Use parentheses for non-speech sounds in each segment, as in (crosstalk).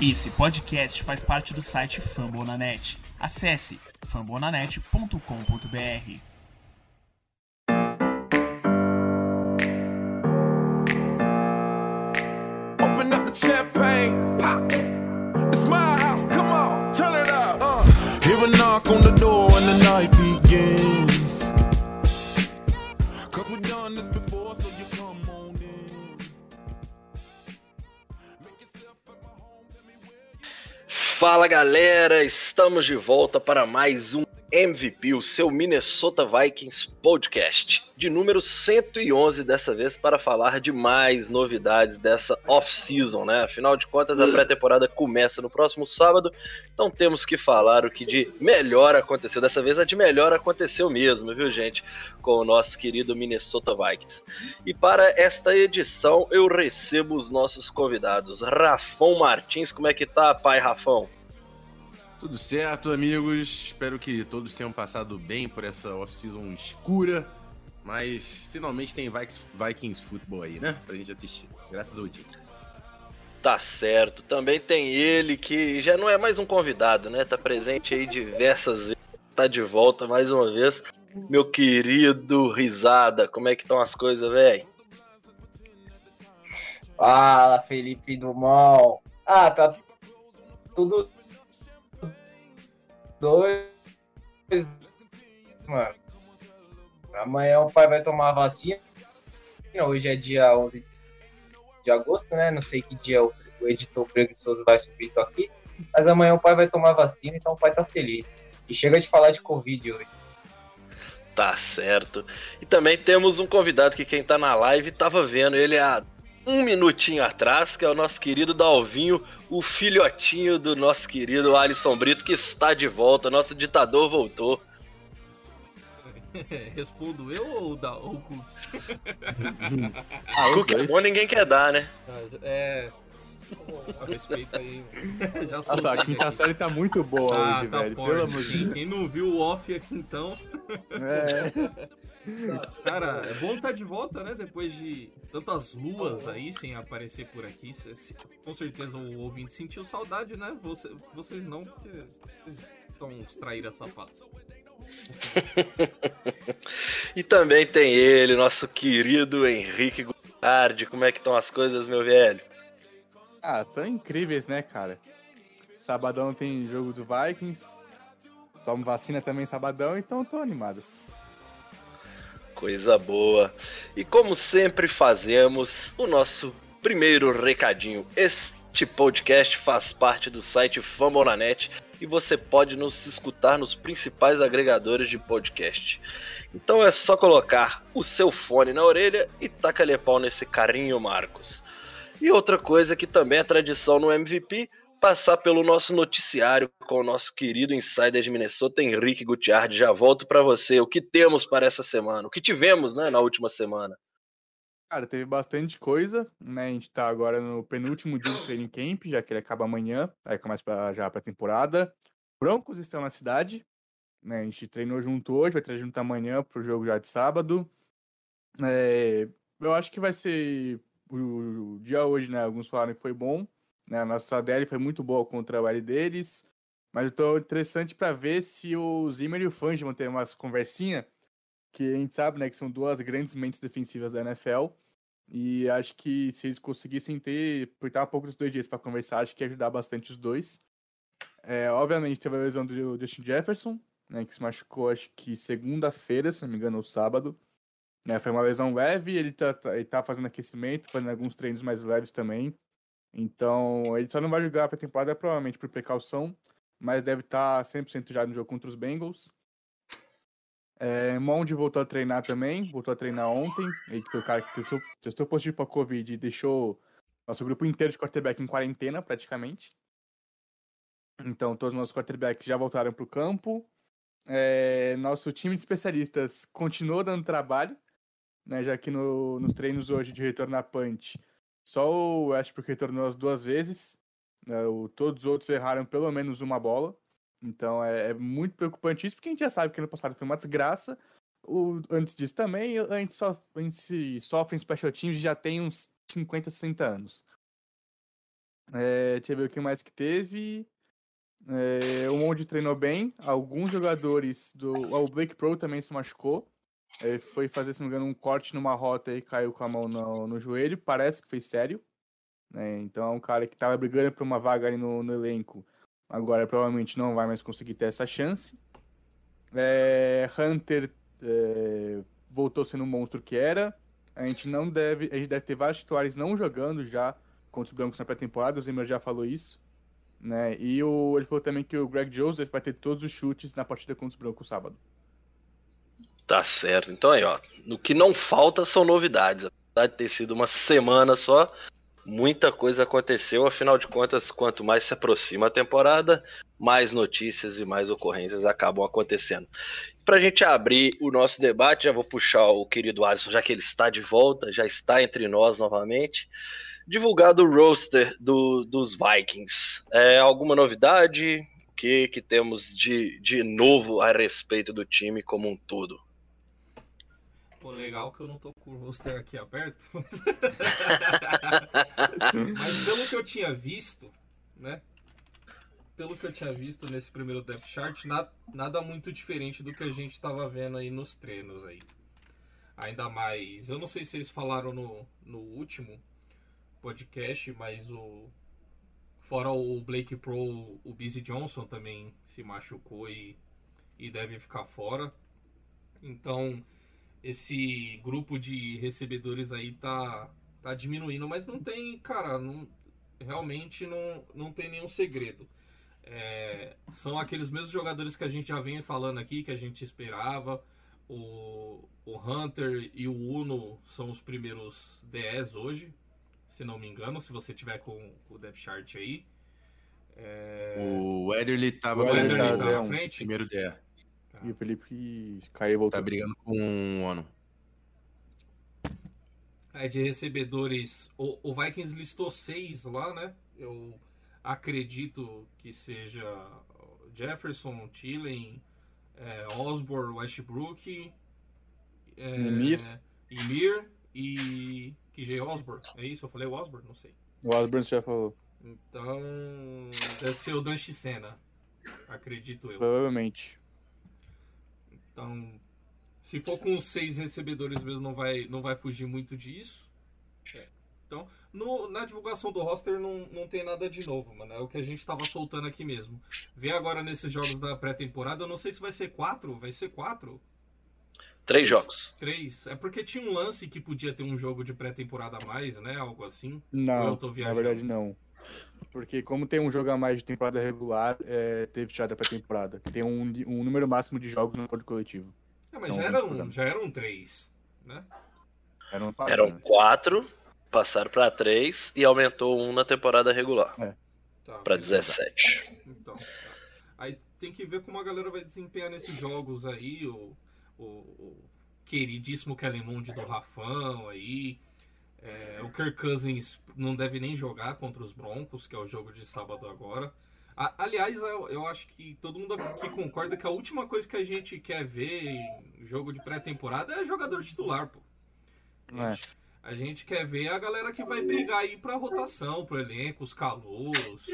Esse podcast faz parte do site Fambonanet. Acesse fambonanet.com.br. Open up the champagne, pop. It's my house, come on, turn it up. Uh. Hear a knock on the door and the night begins. Fala galera, estamos de volta para mais um MVP, o seu Minnesota Vikings podcast, de número 111 dessa vez para falar de mais novidades dessa off-season, né? Afinal de contas, a pré-temporada começa no próximo sábado, então temos que falar o que de melhor aconteceu. Dessa vez a de melhor aconteceu mesmo, viu, gente? Com o nosso querido Minnesota Vikings. E para esta edição eu recebo os nossos convidados. Rafão Martins, como é que tá, pai Rafão? Tudo certo, amigos. Espero que todos tenham passado bem por essa off-season escura. Mas finalmente tem Vikings, Vikings Football aí, né? Pra gente assistir. Graças ao dia. Tá certo. Também tem ele que já não é mais um convidado, né? Tá presente aí diversas vezes. Tá de volta mais uma vez. Meu querido Risada, como é que estão as coisas, velho? Fala, Felipe Dumont. Ah, tá tudo dois, mano. Amanhã o pai vai tomar a vacina. Hoje é dia 11 de agosto, né? Não sei que dia o, editor preguiçoso vai subir isso aqui. Mas amanhã o pai vai tomar vacina, então o pai tá feliz. E chega de falar de Covid hoje. Tá certo. E também temos um convidado que quem tá na live tava vendo ele há um minutinho atrás, que é o nosso querido Dalvinho, o filhotinho do nosso querido Alisson Brito, que está de volta. Nosso ditador voltou. (laughs) Respondo eu ou da ou o Cooks? Ah, é bom, ninguém quer dar, né? É. A respeito aí. (laughs) Já sou Nossa, a quinta aqui. série tá muito boa Ah, hoje, tá velho. forte. Pelo amor de quem, Deus. quem não viu o off aqui então. É. Cara, é bom estar de volta, né? Depois de tantas luas aí sem aparecer por aqui. Com certeza o ouvinte sentiu saudade, né? Você- vocês não, porque vocês estão uns traíras safados. E também tem ele, nosso querido Henrique Goulart. Como é que estão as coisas, meu velho? Ah, tão incríveis, né, cara? Sabadão tem jogo do Vikings. Tomo vacina também sabadão, então tô animado. Coisa boa. E como sempre fazemos, o nosso primeiro recadinho. Este podcast faz parte do site Fambonanet e você pode nos escutar nos principais agregadores de podcast. Então é só colocar o seu fone na orelha e taca-lhe pau nesse carinho, Marcos. E outra coisa que também é tradição no MVP, passar pelo nosso noticiário com o nosso querido insider de Minnesota, Henrique Gutiardi. Já volto para você. O que temos para essa semana? O que tivemos, né, na última semana? Cara, teve bastante coisa, né? A gente tá agora no penúltimo dia do training camp, já que ele acaba amanhã, aí começa pra, já pra temporada. Broncos estão na cidade, né? A gente treinou junto hoje, vai treinar junto amanhã pro jogo já de sábado. É, eu acho que vai ser o, o dia hoje, né? Alguns falaram que foi bom, né? A nossa DL foi muito boa contra o L deles, mas eu tô interessante pra ver se o Zimmer e o Fange vão ter umas conversinhas que a gente sabe, né, que são duas grandes mentes defensivas da NFL. E acho que se eles conseguissem ter, apertar um pouco dos dois dias para conversar, acho que ia ajudar bastante os dois. É, obviamente teve a lesão do Justin Jefferson, né, que se machucou acho que segunda-feira, se não me engano, ou sábado. Né, foi uma lesão leve, ele tá, tá- ele tá fazendo aquecimento, fazendo alguns treinos mais leves também. Então, ele só não vai jogar pra temporada provavelmente por precaução, mas deve estar 100% já no jogo contra os Bengals. É, voltou a treinar também, voltou a treinar ontem. Ele que foi o cara que testou, testou positivo para Covid e deixou nosso grupo inteiro de quarterback em quarentena, praticamente. Então, todos os nossos quarterbacks já voltaram para o campo. É, nosso time de especialistas continuou dando trabalho, né, já que no- nos treinos hoje de retorno à punch, só o Westbrook retornou as duas vezes. né, o- todos os outros erraram pelo menos uma bola. Então é, é muito preocupante isso, porque a gente já sabe que ano passado foi uma desgraça. O, antes disso também, a gente, só, a gente sofre em special teams já tem uns 50, 60 anos. É, deixa eu ver o que mais que teve. É, o Monte treinou bem. Alguns jogadores do. O Blake Pro também se machucou. Ele foi fazer, se não me engano, um corte numa rota e caiu com a mão no, no joelho. Parece que foi sério. né? Então é um cara que tava brigando por uma vaga ali no, no elenco. Agora provavelmente não vai mais conseguir ter essa chance. É, Hunter é, voltou sendo o monstro que era. A gente não deve. A gente deve ter vários titulares não jogando já contra os Brancos na pré-temporada. O Zimmer já falou isso. Né? E o, ele falou também que o Greg Joseph vai ter todos os chutes na partida contra os Brancos sábado. Tá certo. Então aí, ó. No que não falta são novidades. Apesar de ter sido uma semana só, muita coisa aconteceu. Afinal de contas, quanto mais se aproxima a temporada, mais notícias e mais ocorrências acabam acontecendo. Pra gente abrir o nosso debate, já vou puxar o querido Alisson, já que ele está de volta, já está entre nós novamente. Divulgado o roster do, dos Vikings. É, alguma novidade? O que, que temos de, de novo a respeito do time como um todo? Pô, legal que eu não tô com o roster aqui aberto. (laughs) Mas, mas pelo que eu tinha visto, né? Pelo que eu tinha visto nesse primeiro depth chart, nada, nada muito diferente do que a gente tava vendo aí nos treinos aí. Ainda mais, eu não sei se eles falaram no, no último podcast, mas o fora o Blake Pro, o Busy Johnson também se machucou e, e deve ficar fora. Então, esse grupo de recebedores aí tá, tá diminuindo, mas não tem, cara, não, realmente não, não tem nenhum segredo. É, são aqueles mesmos jogadores que a gente já vem falando aqui, que a gente esperava. O, o Hunter e o Uno são os primeiros 10 hoje, se não me engano, se você tiver com, com o depth chart aí. É, O Ederly tava O o Ederly Ederly é na frente. primeiro DE. E o Felipe caiu e voltou. Tá brigando com o Ono. É, de recebedores. O, o Vikings listou seis lá, né? Eu acredito que seja Jefferson, Tillen, é, Osborne, Westbrook, é, Emir. Emir e KJ Osborne. É isso? Eu falei o Osborne? Não sei. O Osborne já falou. Então, deve ser o Dan Chisena. Acredito eu. Provavelmente. Então, se for com os seis recebedores mesmo, não vai, não vai fugir muito disso. É. Então, no- na divulgação do roster não, não tem nada de novo, mano. É o que a gente tava soltando aqui mesmo. Vê agora nesses jogos da pré-temporada, eu não sei se vai ser quatro, vai ser quatro? Três jogos. Três. É porque tinha um lance que podia ter um jogo de pré-temporada a mais, né? Algo assim. Não, eu tô na verdade não. Porque como tem um jogo a mais de temporada regular, é, teve tirada pra temporada. Tem um, um número máximo de jogos no acordo coletivo. É, mas já 20 eram, já eram três, né? Eram, Eram quatro, quatro, passaram pra três e aumentou um na temporada regular, Tá, pra beleza. 17. Então, é. aí tem que ver como a galera vai desempenhar nesses jogos aí, o, o, o queridíssimo Kellen Mond do Rafão aí. É, o Kirk Cousins não deve nem jogar contra os Broncos, que é o jogo de sábado agora. A- aliás, eu, eu acho que todo mundo aqui concorda que a última coisa que a gente quer ver em jogo de pré-temporada é jogador titular, pô. É. gente, a gente quer ver a galera que vai brigar aí pra rotação, pro elenco, os calouros.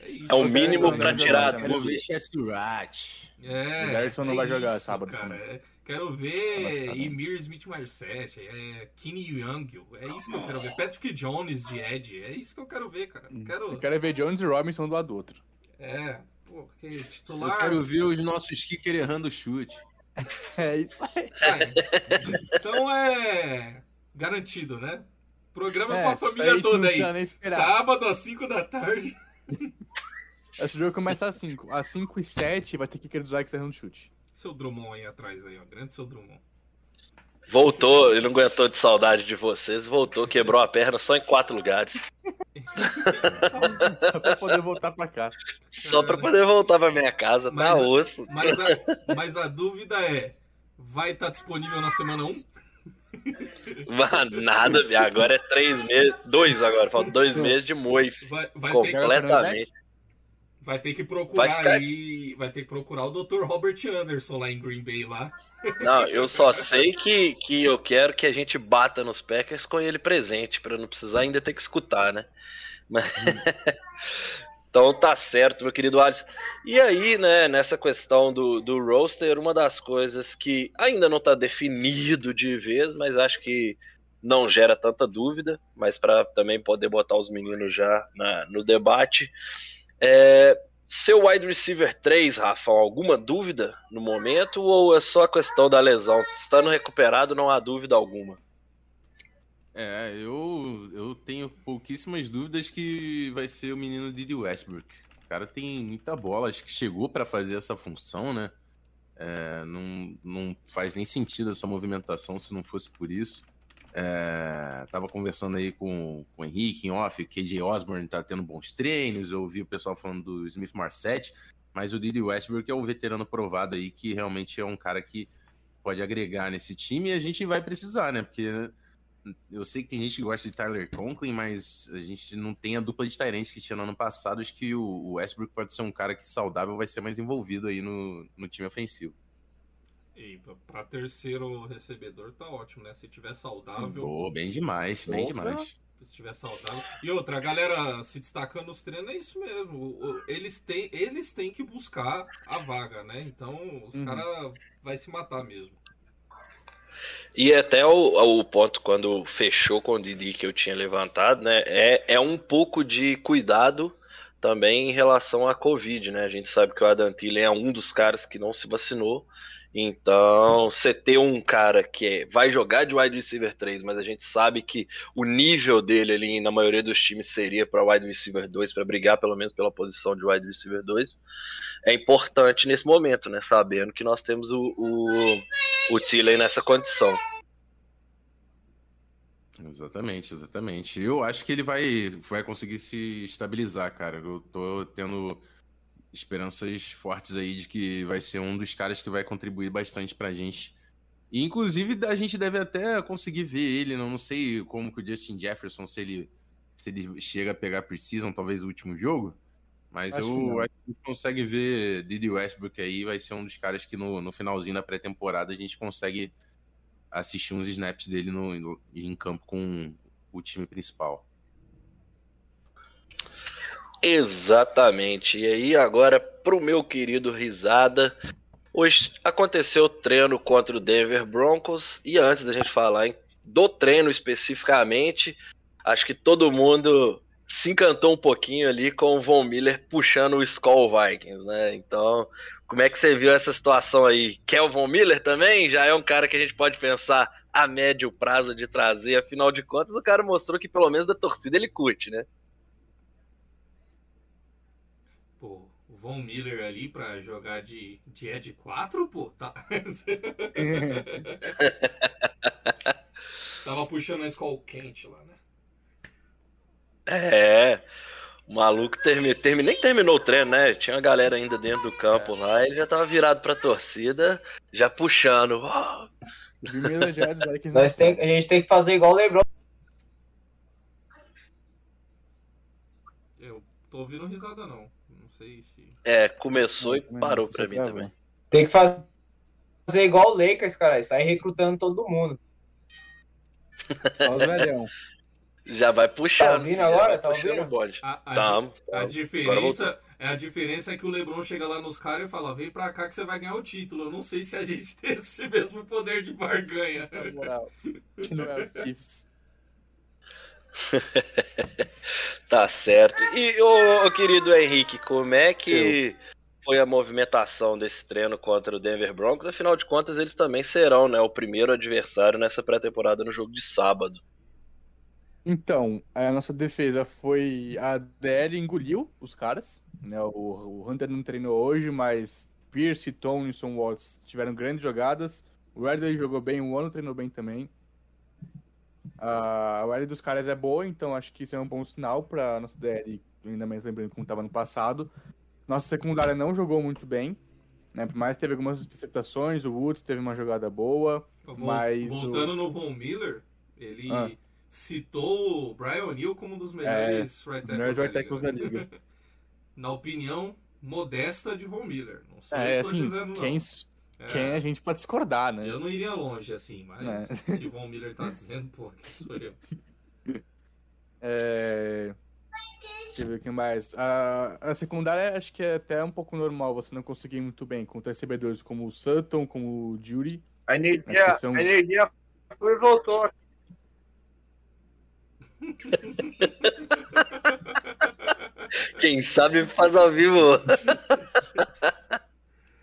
É isso. É o mínimo pra tirar a dúvida. ver Chess Rat. É, O Garrison não é vai jogar isso, sábado cara. também. É, quero Tá ver. Emir Smith Marset, é Kenny Young, é isso que eu quero ver. Patrick Jones de Ed, é isso que eu quero ver, cara. Não quero. Eu quero ver Jones e Robinson do lado do outro. É, pô, que Eu titular. quero ver os nossos kicker errando o chute. (laughs) É isso aí. É, então é garantido, né? Programa É, aí a família toda aí. Sábado às 5 da tarde. (laughs) Esse jogo começa às 5. Às 5 e 7 vai ter kicker dos Vikings errando chute. Seu Drummond aí atrás aí, ó. Grande seu Drummond. Voltou, ele não aguentou de saudade de vocês, voltou, quebrou a perna só em quatro lugares. (laughs) Só pra poder voltar pra cá. Só pra poder voltar pra minha casa, tá Mas- osso. Mas a, mas a dúvida é: vai estar disponível na semana 1? Vá, Nada, viado. agora é três meses, dois agora, faltam dois meses de moi. Vai, vai, Com- ter, Completamente. vai ter que procurar Vai ficar- aí. Vai ter que procurar o Dr. Robert Anderson lá em Green Bay lá. Não, eu só sei que, que eu quero que a gente bata nos Packers com ele presente, pra não precisar ainda ter que escutar, né? Mas- (laughs) então tá certo, meu querido Alisson. E aí, né, nessa questão do, do roster, uma das coisas que ainda não tá definido de vez, mas acho que não gera tanta dúvida, mas para também poder botar os meninos já na- no debate. É, seu wide receiver 3, Rafa, alguma dúvida no momento ou é só a questão da lesão? Estando recuperado, não há dúvida alguma. É, eu, eu tenho pouquíssimas dúvidas que vai ser o menino Didi Westbrook. O cara tem muita bola, acho que chegou pra fazer essa função, né? É, não, não faz nem sentido essa movimentação se não fosse por isso. É, tava conversando aí com, com o Henrique em off, KJ Osborne tá tendo bons treinos, eu ouvi o pessoal falando do Smith Marset, mas o Didi Westbrook é o veterano provado aí que realmente é um cara que pode agregar nesse time e a gente vai precisar, né? Porque eu sei que tem gente que gosta de Tyler Conklin, mas a gente não tem a dupla de Tyrants que tinha no ano passado. Acho que o Westbrook pode ser um cara que saudável vai ser mais envolvido aí no, no time ofensivo. E pra- pra terceiro recebedor tá ótimo, né? Se tiver saudável, Pô, bem demais, bem demais. se tiver saudável. E outra, a galera se destacando nos treinos, é isso mesmo. Eles têm, eles têm que buscar a vaga, né? Então os Uhum. caras vai se matar mesmo. E até o, o ponto quando fechou com o Didi que eu tinha levantado, né? É, é um pouco de cuidado também em relação à Covid, né? A gente sabe que o Adam é um dos caras que não se vacinou. Então, você ter um cara que é- vai jogar de wide receiver 3, mas a gente sabe que o nível dele ali na maioria dos times seria para wide receiver 2, para brigar pelo menos pela posição de wide receiver 2, é importante nesse momento, né? Sabendo que nós temos o, o, o Thielen nessa condição. Exatamente, exatamente. Eu acho que ele vai, vai conseguir se estabilizar, cara. Eu tô tendo esperanças fortes aí de que vai ser um dos caras que vai contribuir bastante pra gente. E, inclusive, a gente deve até conseguir ver ele, não, não sei como que o Justin Jefferson, se ele, se ele chega a pegar Precision, talvez o último jogo. Mas Acho eu acho que a gente consegue ver Didi Westbrook aí, vai ser um dos caras que no, no finalzinho da pré-temporada a gente consegue assistir uns snaps dele no, no- em campo com o time principal. Exatamente. E aí, agora pro meu querido Risada. Hoje aconteceu o treino contra o Denver Broncos. E antes da gente falar hein, do treino especificamente, acho que todo mundo se encantou um pouquinho ali com o Von Miller puxando o Skull Vikings, né? Então, como é que você viu essa situação aí? Quer o Von Miller também? Já é um cara que a gente pode pensar a médio prazo de trazer. Afinal de contas, o cara mostrou que pelo menos da torcida ele curte, né? Pô, o Von Miller ali pra jogar de, de Ed 4, pô, tá. (laughs) Tava puxando a escola quente lá, né? É, o maluco termi, termi, nem terminou o treino, né? Tinha uma galera ainda dentro do campo lá, ele já tava virado pra torcida, já puxando. Nós (laughs) tem, a gente tem que fazer igual o Lebron. Eu tô ouvindo risada não. Sei se. É, começou e parou pra mim também. Tem que faz- fazer igual o Lakers, cara. Sair recrutando todo mundo. Só os velhão. (laughs) Já vai puxando. Tá ouvindo agora? Tá ouvindo? o bonde. A, a, Tá, di- tá. a diferença. É a diferença é que o Lebron chega lá nos caras e fala: vem pra cá que você vai ganhar o título. Eu não sei se a gente (laughs) tem esse mesmo poder de barganha. Na moral. (laughs) Não é os Chiefs. (laughs) Tá certo. E, ô, ô, querido Henrique, como é que foi a movimentação desse treino contra o Denver Broncos? Afinal de contas, eles também serão né, o primeiro adversário nessa pré-temporada no jogo de sábado. Então, a nossa defesa foi. A DL engoliu os caras. Né? O, o Hunter não treinou hoje, mas Pierce, Tomlinson, Watts tiveram grandes jogadas. O Ridley jogou bem, o Ono treinou bem também. A OL dos caras é boa, então acho que isso é um bom sinal para nossa DL, ainda mais lembrando como estava no passado. Nossa secundária não jogou muito bem, né? Mas teve algumas interceptações, o Woods teve uma jogada boa. Vol- Mas o- Voltando no Von Miller, ele Ah. citou o Brian O'Neill como um dos melhores right tackles da right da liga. (laughs) Na opinião modesta de Von Miller. Não sou É, assim, quem, É, quem a gente pode discordar, né? Eu não iria longe assim, mas É. se o Von Miller tá dizendo, pô, quem sou eu? (laughs) É, Deixa eu ver o que mais. A, a secundária acho que é até um pouco normal você não conseguir ir muito bem contra recebedores como o Sutton, como o Jury. A energia, são- a energia foi e voltou. Quem sabe faz ao vivo. (laughs)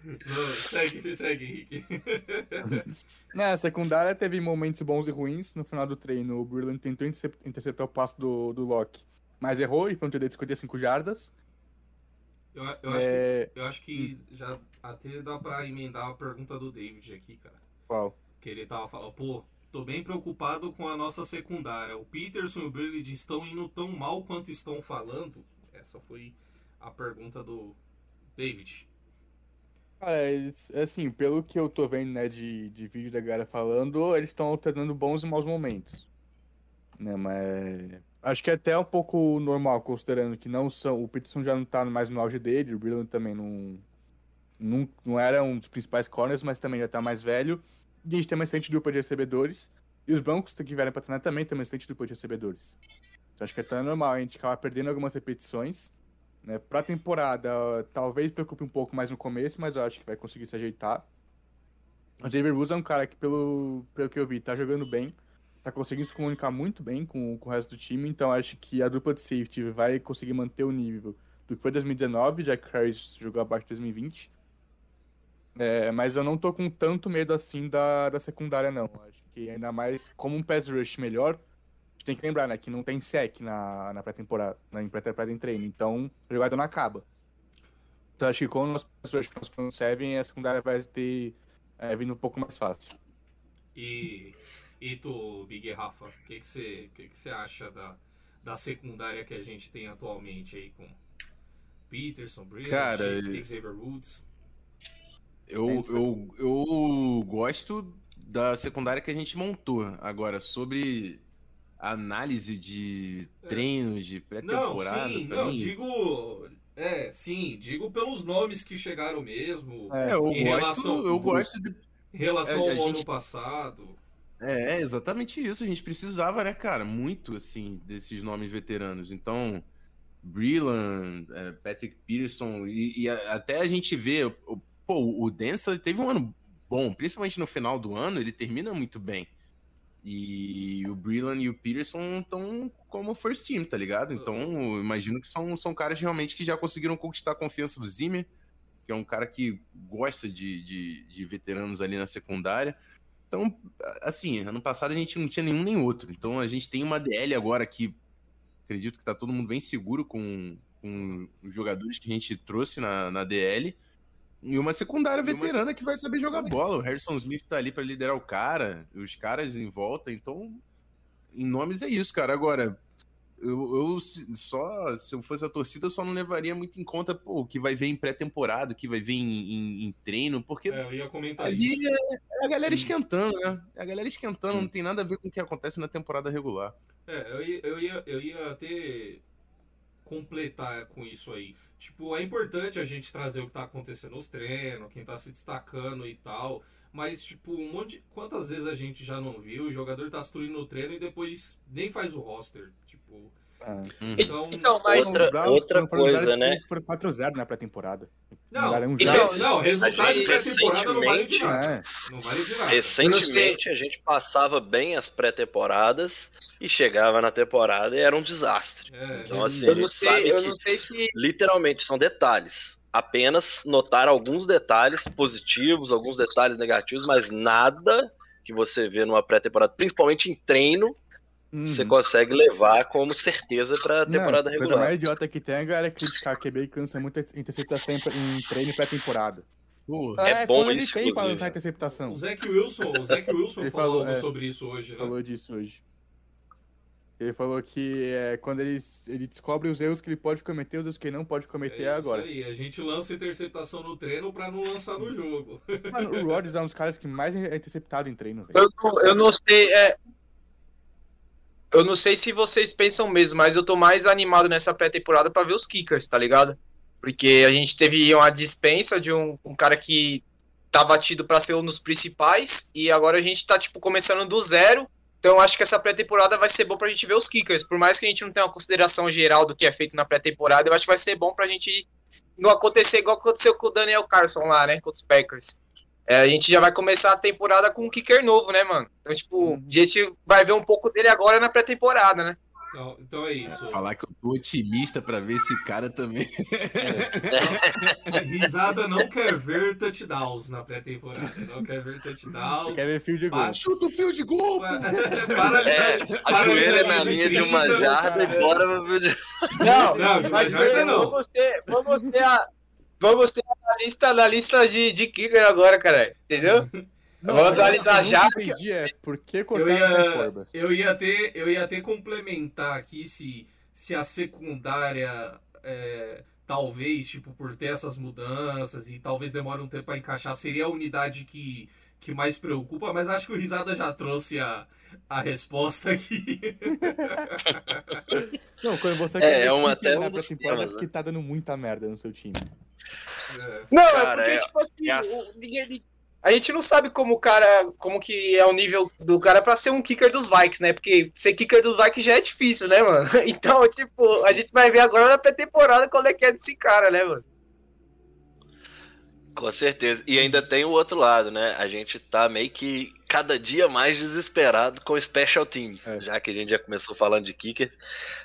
Não, segue, segue, Henrique. (laughs) É, a secundária teve momentos bons e ruins. No final do treino, o Brilliant tentou intercep- interceptar o passo do, do Locke, mas errou e foi um TD de 55 jardas. Eu, eu acho que, É, eu acho que já até dá pra emendar a pergunta do David aqui, cara. qual? Que ele tava falando, pô, tô bem preocupado com a nossa secundária. O Peterson e o Brilliant estão indo tão mal quanto estão falando? Essa foi a pergunta do David. Cara, assim, pelo que eu tô vendo, né, de, de vídeo da galera falando, eles estão alternando bons e maus momentos. Né, mas acho que é até um pouco normal, considerando que não são. O Peterson já não tá mais no auge dele, o Brilliant também não, não, não era um dos principais corners, mas também já tá mais velho. E a gente tem uma excelente dupla de recebedores. E os Broncos que vieram pra treinar também tem uma excelente dupla de recebedores. Então acho que é até normal a gente acabar perdendo algumas repetições. Né? Pra temporada, talvez preocupe um pouco mais no começo, mas eu acho que vai conseguir se ajeitar. O Xavier Woods é um cara que, pelo, pelo que eu vi, tá jogando bem, tá conseguindo se comunicar muito bem com, com o resto do time, então acho que a dupla de safety vai conseguir manter o nível do que foi 2019, já que o Harris jogou abaixo de 2020. É, mas eu não tô com tanto medo assim da, da secundária, não. Acho que ainda mais como um pass rush melhor, tem que lembrar, né, que não tem sec na, na pré-temporada, na em pré-temporada em treino, então a jogada não acaba. Então acho que com o pass rush que front seven, a secundária vai ter é, vindo um pouco mais fácil. E, e tu, Big Rafa, o que você que que você acha da, da secundária que a gente tem atualmente aí com Peterson, Cara, Xavier Woods? Eu, eu, eu gosto da secundária que a gente montou. Agora, sobre análise de treinos, de Não, pré-temporada, sim, pra não, mim, digo. É, sim, digo pelos nomes que chegaram mesmo, É, é, eu em gosto, relação- eu gosto de em relação É, ao a ano gente- passado. É, exatamente isso. A gente precisava, né, cara? Muito, assim, desses nomes veteranos. Então, Breland, é, Patrick Peterson, e, e até a gente vê, o- pô, o Denzel teve um ano bom, principalmente no final do ano, ele termina muito bem. E o Breland e o Peterson estão como first team, tá ligado? Então, eu imagino que são, são caras realmente que já conseguiram conquistar a confiança do Zimmer, que é um cara que gosta de, de, de veteranos ali na secundária. Então, assim, ano passado a gente não tinha nenhum nem outro. Então a gente tem uma DL agora que acredito que tá todo mundo bem seguro com, com os jogadores que a gente trouxe na, na DL. E uma secundária veterana que vai saber jogar bola. O Harrison Smith tá ali para liderar o cara, os caras em volta. Então, em nomes é isso, cara. Agora, eu, eu só, se eu fosse a torcida, eu só não levaria muito em conta pô, o que vai ver em pré-temporada, o que vai ver em, em- em treino, porque É, eu ia comentar ali isso. é, é a galera esquentando, né? É a galera esquentando, não tem nada a ver com o que acontece na temporada regular. É, eu ia, eu ia, eu ia até completar com isso aí. Tipo, é importante a gente trazer o que tá acontecendo nos treinos, quem tá se destacando e tal. Mas, tipo, um monte. Quantas vezes a gente já não viu? O jogador tá destruindo o treino e depois nem faz o roster. Tipo, Ah. então. Então, mas Outra- outra coisa, né? que Foram 4-0 na pré-temporada. Não, Mandaram um então, não, resultado de pré-temporada não vale de recentemente- nada. É. Não vale de nada. Recentemente a gente passava bem as pré-temporadas e chegava na temporada e era um desastre. É, Então, assim, a eu não gente sabe sei, eu que não sei se literalmente são detalhes. Apenas notar alguns detalhes positivos, alguns detalhes negativos, mas nada que você vê numa pré-temporada, principalmente em treino, você Uhum. consegue levar como certeza pra temporada Não, a coisa regular. mais idiota que tem é a galera criticar QB e cansa muita interceptação em, treino e pré-temporada. É bom quando ele isso, tem pra inclusive. lançar interceptação. O Zac Wilson, o Zac Wilson Ele falou, falou, é. sobre isso hoje, né? falou disso hoje. Ele falou que é, quando ele, ele descobre os erros que ele pode cometer, os erros que ele não pode cometer é, É agora. Isso aí, a gente lança interceptação no treino pra não lançar no jogo. Mano, o Rodgers é um dos caras que mais é interceptado em treino, velho. Eu não, eu não sei, é. Eu não sei se vocês pensam mesmo, mas eu tô mais animado nessa pré-temporada pra ver os kickers, tá ligado? Porque a gente teve uma dispensa de um, um cara que tava tido pra ser um dos principais, e agora a gente tá, tipo, começando do zero Então eu acho que essa pré-temporada vai ser bom pra gente ver os kickers. Por mais que a gente não tenha uma consideração geral do que é feito na pré-temporada, eu acho que vai ser bom pra gente não acontecer igual aconteceu com o Daniel Carson lá, né? Com os Packers. É, a gente já vai começar a temporada com um kicker novo, né, mano? Então, tipo, a gente vai ver um pouco dele agora na pré-temporada, né? Então, então é isso. Falar que eu tô otimista pra ver esse cara também. (laughs) Risada não quer ver touchdowns na pré-temporada. Não quer ver touchdowns. Quer ver fio de gol. Para- Chuta o fio (laughs) de gol! para, É, para ajoelha de na linha de uma 30. jarda e bora. Não, Não, mas já- já não. vamos ter, vamos ter a, vamos ter a lista, na lista de, de kicker agora, cara. Entendeu? (laughs) Vamos atualizar já. Que eu não entendi é por que Eu ia, eu ia ter, eu ia ter complementar aqui se, se a secundária é, talvez, tipo, por ter essas mudanças e talvez demore um tempo para encaixar, seria a unidade que, que mais preocupa, mas acho que o Risada já trouxe a, a resposta aqui. (laughs) Não, quando você É, é uma- kicker até na um dos pré-temporada é temas, porque tá dando muita merda no seu time. É. Não, Cara, é porque, é- tipo assim, é o- ninguém- a gente não sabe como o cara, como que é o nível do cara pra ser um kicker dos Vikings, né? Porque ser kicker dos Vikings já é difícil, né, mano? (laughs) Então, tipo, a gente vai ver agora na pré-temporada qual é que é desse cara, né, mano? Com certeza. E ainda tem o outro lado, né? A gente tá meio que cada dia mais desesperado com special teams. É. Já que a gente já começou falando de kickers,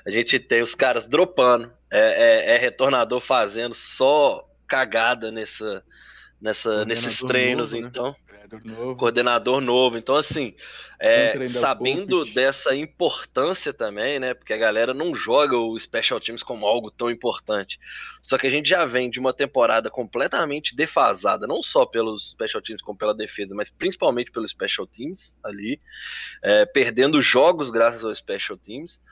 a gente tem os caras dropando, é, é- é retornador fazendo só cagada nessa, nessa, Coordenador nesses treinos, novo, né? então. Treinador novo. coordenador novo. Então, assim, é, sabendo coach. dessa importância também, né? Porque a galera não joga o Special Teams como algo tão importante. Só que a gente já vem de uma temporada completamente defasada, não só pelos Special Teams como pela defesa, mas principalmente pelos Special Teams ali, é, perdendo jogos graças aos Special Teams.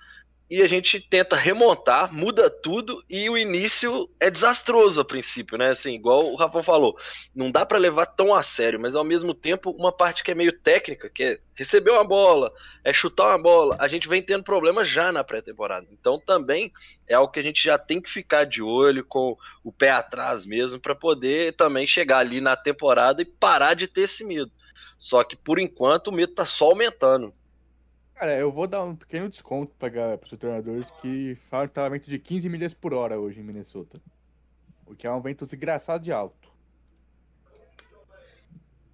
E a gente tenta remontar, muda tudo e o início é desastroso a princípio, né? Assim, igual o Rafa falou, não dá pra levar tão a sério, mas ao mesmo tempo uma parte que é meio técnica, que é receber uma bola, é chutar uma bola, a gente vem tendo problema já na pré-temporada. Então também é algo que a gente já tem que ficar de olho com o pé atrás mesmo pra poder também chegar ali na temporada e parar de ter esse medo. Só que por enquanto o medo tá só aumentando. Cara, eu vou dar um pequeno desconto para os treinadores que falam que tá vento de 15 milhas por hora hoje em Minnesota. O que é um vento desgraçado de alto.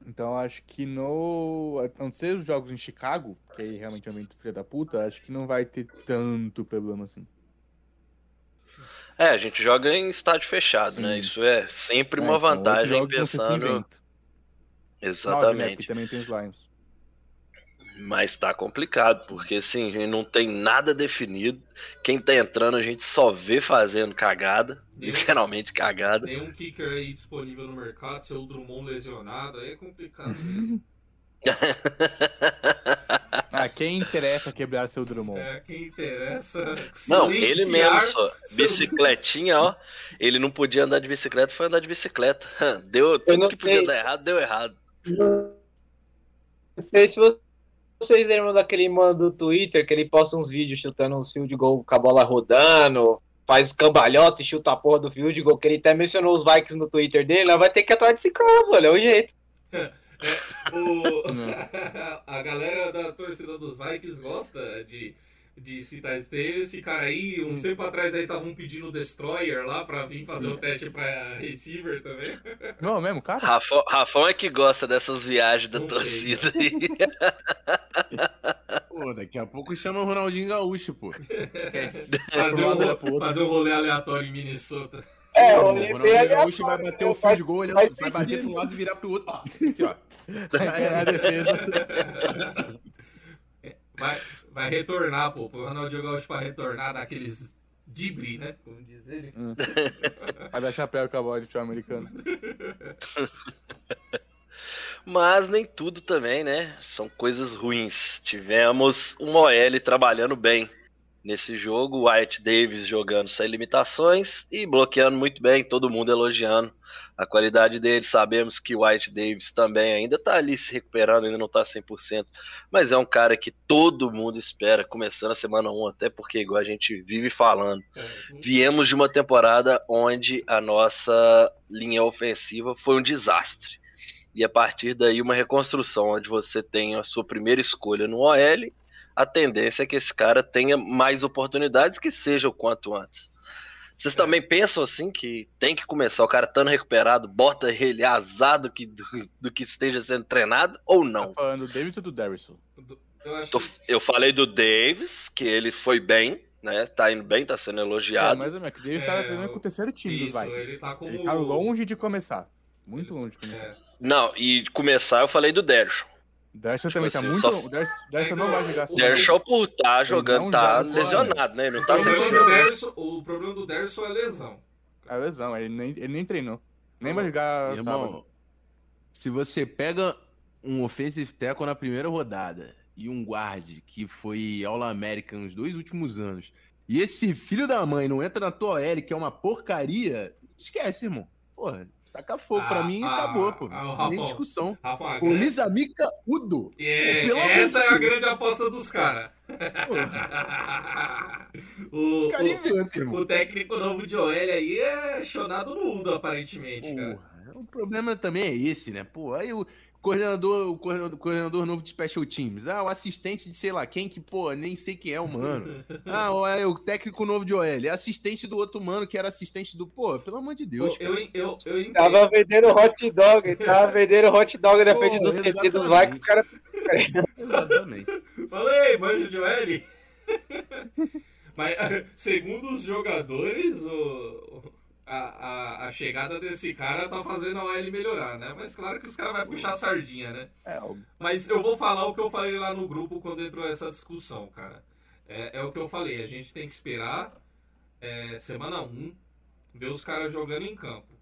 Então acho que no. A não ser os jogos em Chicago, que aí realmente é um vento filho da puta, acho que não vai ter tanto problema assim. É, a gente joga em estádio fechado, Sim. né? Isso é sempre É, uma então, vantagem pensando. vento. Nove, né? Exatamente. Porque também tem os Lions. Mas tá complicado, porque assim, a gente não tem nada definido. Quem tá entrando a gente só vê fazendo cagada, Eu- literalmente cagada. Tem um kicker aí disponível no mercado, seu Drummond lesionado, aí é complicado. (laughs) Ah, quem interessa quebrar seu Drummond? É, quem interessa. Não, ele mesmo só. (laughs) Bicicletinha, ó. Ele não podia andar de bicicleta, foi andar de bicicleta. (laughs) Deu tudo que podia sei. dar errado, deu errado. Não sei se vocês lembram daquele mano do Twitter que ele posta uns vídeos chutando uns field goal com a bola rodando, faz cambalhota e chuta a porra do field goal, que ele até mencionou os Vikings no Twitter dele, vai ter que ir atrás desse cara, mano, é o jeito. O- (laughs) a galera da torcida dos Vikings gosta de, de citar esse Teve esse cara aí, uns tempo atrás aí estavam pedindo o Destroyer lá pra vir fazer o teste pra receiver também. (laughs) Não, mesmo, cara? Rafão, Rafão é que gosta dessas viagens da Não sei. torcida aí. (laughs) Pô, daqui a pouco chama o Ronaldinho Gaúcho, pô. Esquece. (laughs) Fazer um fazer um rolê aleatório em Minnesota. É, o o Ronaldinho Gaúcho vai bater o field goal, ele faz vai bater pro lado e virar pro outro. Aqui, ó. É a defesa. Vai, vai retornar, pô. O Ronaldinho Gaúcho pra retornar daqueles dibre, né? Como diz ele. (laughs) Vai dar chapéu com a bola de futebol americano. (laughs) Mas nem tudo também, né? São coisas ruins. Tivemos um OL trabalhando bem nesse jogo, o Wyatt Davis jogando sem limitações e bloqueando muito bem, todo mundo elogiando a qualidade dele. Sabemos que o Wyatt Davis também ainda tá ali se recuperando, ainda não tá 100%, mas é um cara que todo mundo espera, começando a semana 1, até porque, igual a gente vive falando, É, viemos de uma temporada onde a nossa linha ofensiva foi um desastre. e a partir daí uma reconstrução onde você tem a sua primeira escolha no OL, a tendência é que esse cara tenha mais oportunidades que seja o quanto antes. Vocês É. também pensam assim que tem que começar o cara estando recuperado, bota ele azado que, do, do que esteja sendo treinado ou Tá não? falando do Davis ou do Darrison? Eu acho Tô- que eu falei do Davis, que ele foi bem, né? Tá indo bem, tá sendo É, elogiado. mas o Davis É, tava treinando com o terceiro time dos isso, Vikings. ele tá como... Ele tá longe de começar. Muito longe de começar. É. Não, e começar eu falei do Dershon. O Darcy Tipo também tá assim, muito. só- O Darcy, Darcy É, não não, vai jogar o essa Dershon por tá jogando, tá joga lesionado, né? Ele não O tá problema, sendo do Derson, o problema do Derson é lesão. É lesão, ele nem, ele nem treinou. Nem vai jogar sábado. Irmão, se você pega um offensive tackle na primeira rodada e um guard que foi All-American nos dois últimos anos, e esse filho da mãe não entra na tua OL, que é uma porcaria, esquece, irmão. Porra, taca fogo Ah, pra mim e ah, acabou, pô. ah, o Nem discussão. Rafa, O Lizamica Udo. É, amor essa é a grande aposta dos caras. (laughs) o, Os caras o, o técnico novo de OL aí é chonado no Udo, aparentemente, cara. O problema também é esse, né? Pô, aí o coordenador, o coordenador, coordenador novo de Special Teams. Ah, o assistente de sei lá quem, que, pô, nem sei quem é o mano. (laughs) Ah, o, é o técnico novo de OL. É assistente do outro mano que era assistente do. Pô, pelo amor de Deus. eu, cara. eu, eu, eu entendo. Tava vendendo hot dog, tava (laughs) vendendo hot dog na Pô, frente do TT dos exatamente. Vikings, os caras. Exatamente. (laughs) Falei, manjo de OL. Mas, segundo os jogadores, o, a, a, a chegada desse cara tá fazendo a OL melhorar, né? Mas claro que os caras vão puxar a sardinha, né? É, o- Mas eu vou falar o que eu falei lá no grupo quando entrou essa discussão, cara. É, é o que eu falei, a gente tem que esperar é, semana 1, ver os caras jogando em campo.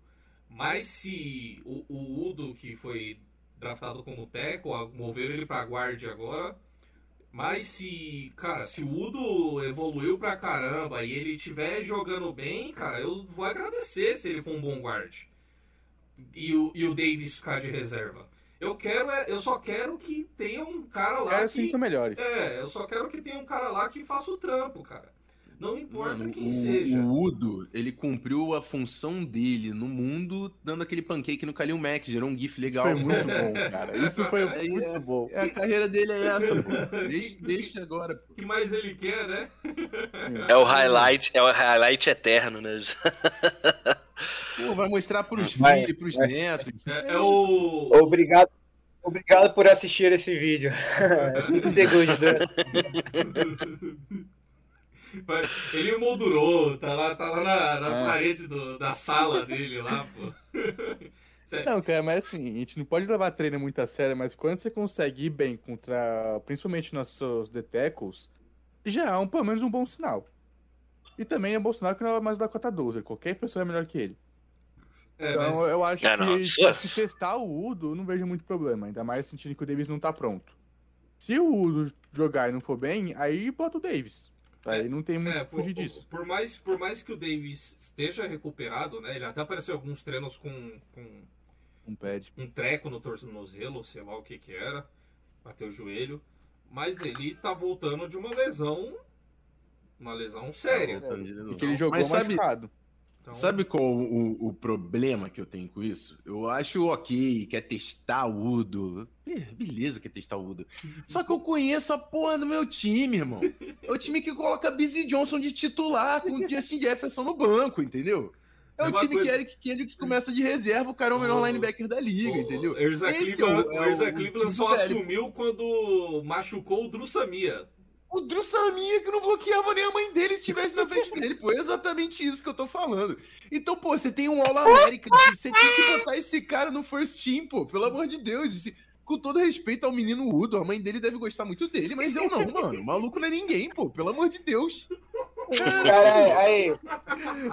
Mas se o, o Udo, que foi draftado como teco, moveram ele pra guarda agora. Mas se, cara, se o Udo evoluiu pra caramba e ele estiver jogando bem, cara, eu vou agradecer se ele for um bom guarde. E o, e o Davis ficar de reserva. Eu quero, é- eu só quero que tenha um cara lá Cara, que. melhores. É, eu só quero que tenha um cara lá que faça o trampo, cara. Não importa Mano, quem o, seja. o Udo, ele cumpriu a função dele no mundo, dando aquele pancake no Kalil Mack, gerou um gif Isso legal. foi muito bom, cara. Isso foi (laughs) Aí muito é- bom. É, a carreira dele é (laughs) essa, pô. Deixa, deixa agora. O que mais ele quer, né? É o highlight, é o highlight eterno, né? (laughs) Pô, vai mostrar pros Vai, filhos, pros vai. netos. É, é o. Obrigado. Obrigado por assistir esse vídeo. 5 segundos. né? Ele moldurou, tá lá, tá lá na, na É. parede do- da sala dele lá, pô. (laughs) Sério. Não, cara, mas assim, a gente não pode levar treino muito a sério, mas quando você consegue ir bem contra, principalmente nossos Tackles, já é um, pelo menos um bom sinal. E também é um bom sinal que não é mais da cota 12, qualquer pessoa é melhor que ele. É, Então mas- eu acho É, não, que acho que testar o Udo eu não vejo muito problema, ainda mais sentindo que o Davis não tá pronto. Se o Udo jogar e não for bem, aí bota o Davis. Aí não tem muito É, fugir por, disso. por mais, por mais que o Davis esteja recuperado, né? Ele até apareceu em alguns treinos com, com Um pad. um treco no tornozelo, sei lá o que que era, bateu o joelho, mas ele tá voltando de uma lesão, uma lesão séria. Voltando de novo. E que ele jogou Mas sabe, machucado. Então, sabe qual o, o problema que eu tenho com isso? Eu acho ok, quer testar o Udo. É, Beleza, quer testar o Udo. Só que eu conheço a porra do meu time, irmão. É o time que coloca Busy Johnson de titular com o Justin Jefferson no banco, entendeu? É É o uma time coisa- que ele que começa de reserva, o cara é o melhor O- linebacker da liga, o- entendeu? O Erza Esse Cleveland, é o- é Erza Cleveland só assumiu quando machucou o Drew Samia. O Drew Samia que não bloqueava nem a mãe dele estivesse na frente dele, pô. É exatamente isso que eu tô falando. Então, pô, você tem um All-America, você tem que botar esse cara no first team, pô. Pelo amor de Deus. Com todo respeito ao menino Udo, a mãe dele deve gostar muito dele, mas eu não, mano. O maluco não é ninguém, pô. Pelo amor de Deus. Cara, aí.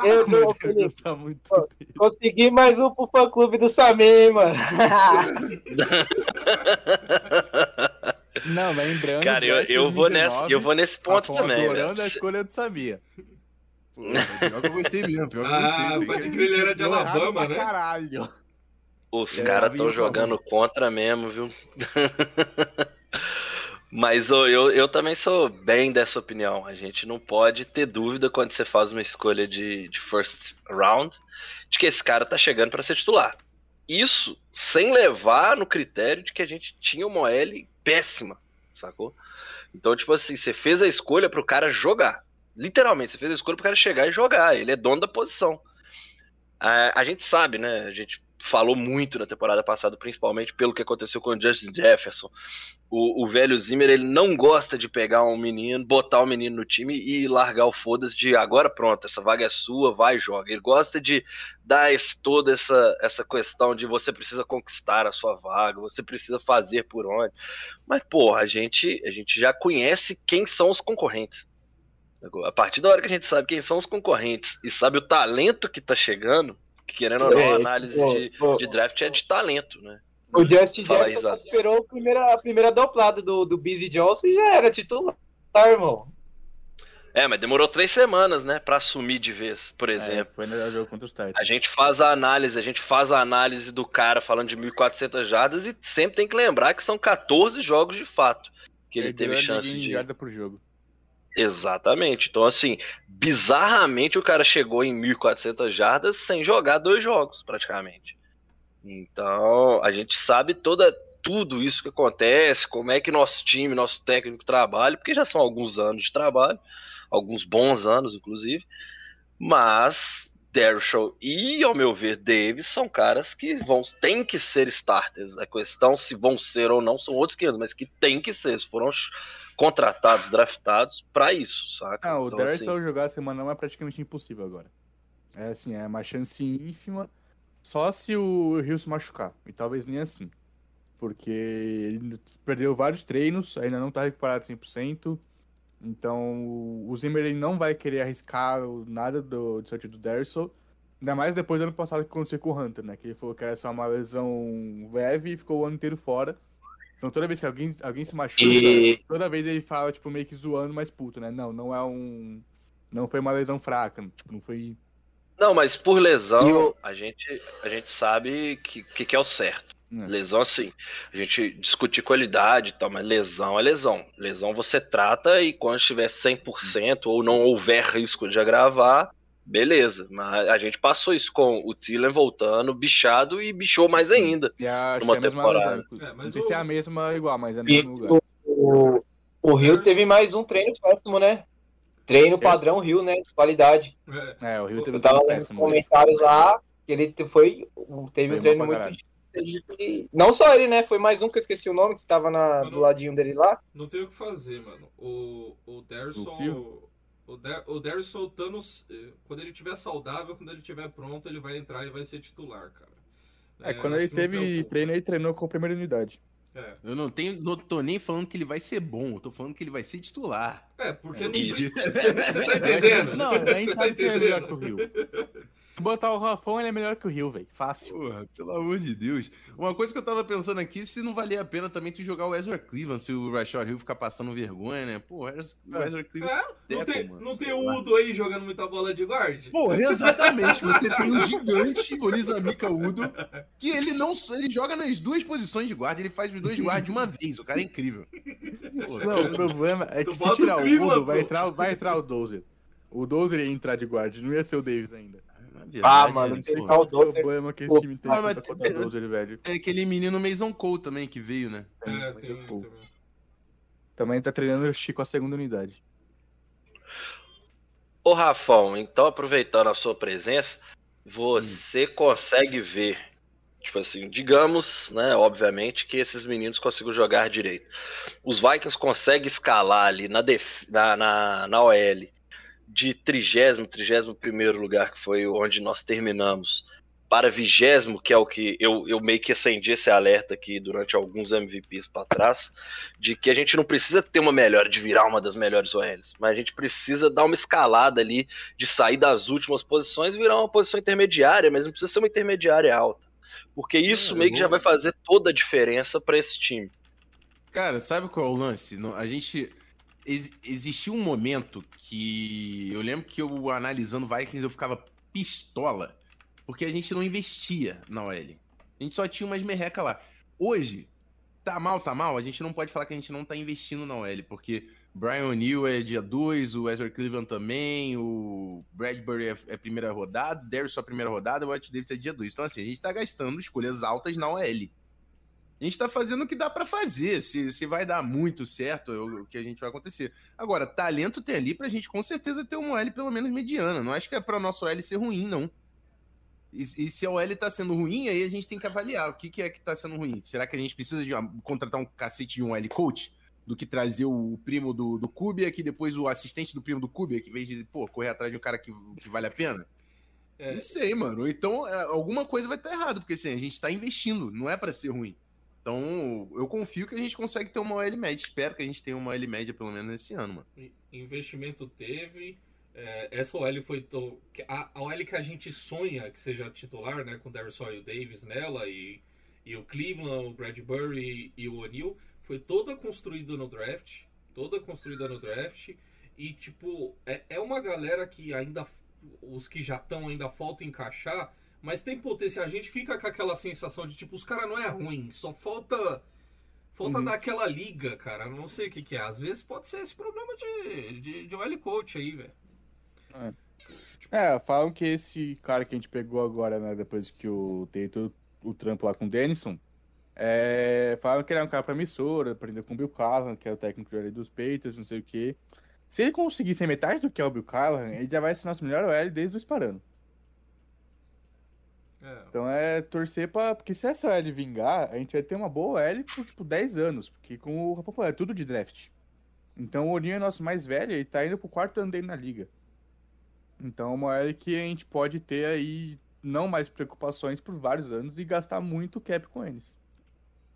Eu, Felipe, gostar muito dele. consegui mais um pro fã clube do Samir, mano. (laughs) (laughs) Não, mas lembrando. Cara, eu, eu vou 2019, nessa, eu vou nesse ponto Rafão também. adorando velho. a escolha do Sabia. Pô, pior que eu gostei mesmo, pior que eu Ah, gostei. pode crer, ele era de Alabama, né? Caralho. Os É, caras estão jogando contra mesmo, viu? (laughs) Mas ô, eu, eu também sou bem dessa opinião. A gente não pode ter dúvida quando você faz uma escolha de, de first round de que esse cara tá chegando para ser titular. isso sem levar no critério de que a gente tinha uma OL péssima, sacou? Então, tipo assim, você fez a escolha pro cara jogar. Literalmente, você fez a escolha pro cara chegar e jogar. Ele é dono da posição. A, a gente sabe, né? A gente falou muito na temporada passada, principalmente pelo que aconteceu com o Justin Jefferson. O, o velho Zimmer, ele não gosta de pegar um menino, botar o um menino no time e largar o foda-se de agora pronto, essa vaga é sua, vai joga. Ele gosta de dar esse, toda essa, essa questão de você precisa conquistar a sua vaga, você precisa fazer por onde. Mas, porra, a gente, a gente já conhece quem são os concorrentes. A partir da hora que a gente sabe quem são os concorrentes e sabe o talento que tá chegando, que querendo ou não, a análise pô, de, pô. de draft é de talento, né? O Justin aí, Jefferson Zé. superou a primeira, a primeira doblada do, do Busy Johnson e já era titular, irmão. É, mas demorou três semanas, né, pra assumir de vez, por exemplo. É, foi no jogo contra os Titans. A gente faz a análise, a gente faz a análise do cara falando de 1.400 jardas e sempre tem que lembrar que são 14 jogos de fato que ele, teve ganhou a chance de. jarda por jogo. Exatamente. Então, assim, bizarramente o cara chegou em 1.400 jardas sem jogar dois jogos, praticamente. Então, a gente sabe toda tudo isso que acontece, como é que nosso time, nosso técnico trabalha, porque já são alguns anos de trabalho, alguns bons anos, inclusive. Mas Dershall e, ao meu ver, Davis são caras que vão têm que ser starters. A questão se vão ser ou não são outros 500, mas que tem que ser. Eles foram contratados, draftados pra isso, saca? Ah, o Então, assim, jogar a semana 1 é praticamente impossível agora. É assim, é uma chance ínfima, só se o Rio se machucar. E talvez nem assim. Porque ele perdeu vários treinos, ainda não tá recuperado 100%. Então o Zimmer ele não vai querer arriscar nada do, do sorteio do Derrisson. Ainda mais depois do ano passado que aconteceu com o Hunter, né? Que ele falou que era só uma lesão leve e ficou o ano inteiro fora. Então toda vez que alguém, alguém se machuca, E- toda vez ele fala, tipo, meio que zoando, mas puto, né? Não, não é um. Não foi uma lesão fraca. Tipo, não foi. Não, mas por lesão, E o- a, gente, a gente sabe que, que, que é o certo. É. Lesão, assim, a gente discutir qualidade e tal, mas lesão é lesão. Lesão você trata e quando estiver 100% ou não houver risco de agravar, beleza. Mas a gente passou isso com o Thielen voltando, bichado e bichou mais ainda. E acho Numa que é a mesma temporada. lesão. inclusive. É, mas não sei o- se é a mesma igual, mas é no mesmo lugar. o, o Rio teve mais um treino péssimo, né? Treino padrão Rio, né? De qualidade. É, É, o Rio teve Eu um tava treino lendo comentários lá, ele foi, teve Foi um treino muito Não só ele, né? Foi mais um que eu esqueci o nome, que tava na, do ladinho dele lá. não tem o que fazer, mano. O, o Derson. O, Der, o Derson Thanos, quando ele tiver saudável, quando ele tiver pronto, ele vai entrar e vai ser titular, cara. É, quando acho ele não teve treino, ele treinou com a primeira unidade. É, Eu não tenho, não tô nem falando que ele vai ser bom, eu tô falando que ele vai ser titular. é porque não. Isso. (laughs) Você tá entendendo? Não, a gente tá é entendendo? (laughs) Botar o Rafão, ele é melhor que o Rio, velho. Fácil. Porra, pelo amor de Deus. Uma coisa que eu tava pensando aqui, se não valia a pena também tu jogar o Ezra Cleveland, se o Rashad Hill ficar passando vergonha, né? Pô, o Ezra, o Ezra Cleveland... É, não Teco, tem, mano, não tem o. Udo aí jogando muita bola de guarde? Porra, exatamente. Você tem o gigante Olizamika Udo, que ele não só- ele joga nas duas posições de guarda, ele faz os dois guardas de uma vez. O cara é incrível. Porra, Não, o problema é que se o tirar o Udo, vai pô. entrar, vai entrar o Dozer. O Dozer ia entrar de guarda, não ia ser o Davis ainda. Ah, mano, né, tem porra. que o problema que esse time tem ah, contra, tem- Dozer, velho. É aquele menino Mason Cole também que veio, né? É, tem ele vou. também. Também tá treinando o Chico a segunda unidade. Ô Rafão, então aproveitando a sua presença, você consegue ver, tipo assim, digamos, né, obviamente, que esses meninos consigam jogar direito. Os Vikings conseguem escalar ali na, def... na, na, na OL de trigésimo, trigésimo primeiro lugar, que foi onde nós terminamos, para vigésimo, que é o que eu, eu meio que acendi esse alerta aqui durante alguns MVPs para trás, de que a gente não precisa ter uma melhora de virar uma das melhores OLs, mas a gente precisa dar uma escalada ali de sair das últimas posições e virar uma posição intermediária, mas não precisa ser uma intermediária alta. Porque isso É, meio que já vai fazer toda a diferença para esse time. Cara, sabe qual é o lance? A gente. Ex- existiu um momento que. Eu lembro que eu analisando Vikings eu ficava pistola. Porque a gente não investia na OL. A gente só tinha umas merreca lá. Hoje, tá mal, tá mal, a gente não pode falar que a gente não tá investindo na OL. Porque Brian O'Neill é dia 2, o Ezra Cleveland também, o Bradbury é, é primeira rodada, Darius só primeira rodada, o White Davis é dia 2. Então, assim, a gente tá gastando escolhas altas na OL. A gente tá fazendo o que dá para fazer. Se, se vai dar muito certo, é o que a gente vai acontecer. Agora, talento tem ali pra gente com certeza ter uma OL pelo menos mediana. Não acho que é pra nossa OL ser ruim, não. E, e se a OL tá sendo ruim, aí a gente tem que avaliar o que, que é que tá sendo ruim. Será que a gente precisa de uma- contratar um cacete de um OL coach? Do que trazer o primo do, do Kubiak, que depois o assistente do primo do Kubiak, em vez de, pô, correr atrás de um cara que, que vale a pena? É, Não sei, mano. Então, é, alguma coisa vai estar errado, porque assim, a gente tá investindo, não é pra ser ruim. Então, eu confio que a gente consegue ter uma OL média. Espero que a gente tenha uma OL média, pelo menos, nesse ano, mano. investimento teve. é, essa OL foi. to- A, a OL que a gente sonha que seja titular, né? Com o Darius e o Davis nela e, e o Cleveland, o Bradbury e o O'Neal, foi toda construída no draft. Toda construída no draft. E, tipo, é, é uma galera que ainda. Os que já estão ainda falta encaixar. Mas tem potencial. A gente fica com aquela sensação de, tipo, os caras não é ruim. Só falta. Falta Uhum. daquela liga, cara. Não sei o que, que é. Às vezes pode ser esse problema de, de, de OL coach aí, velho. É, falam que esse cara que a gente pegou agora, né, depois que o todo o trampo lá com o Denison, é, falam que ele é um cara promissor, aprendeu com o Bill Callahan, que é o técnico ali dos Patriots, não sei o quê. Se ele conseguir ser metade do que é o Bill Callahan, ele já vai ser nosso melhor OL desde o Sparano. É, Então é torcer pra. Porque se essa OL vingar, a gente vai ter uma boa OL por tipo 10 anos. Porque, como o Rafa falou, é tudo de draft. Então o Oninho é nosso mais velho e tá indo pro quarto ano dele na liga. Então é uma OL que a gente pode ter aí não mais preocupações por vários anos e gastar muito cap com eles.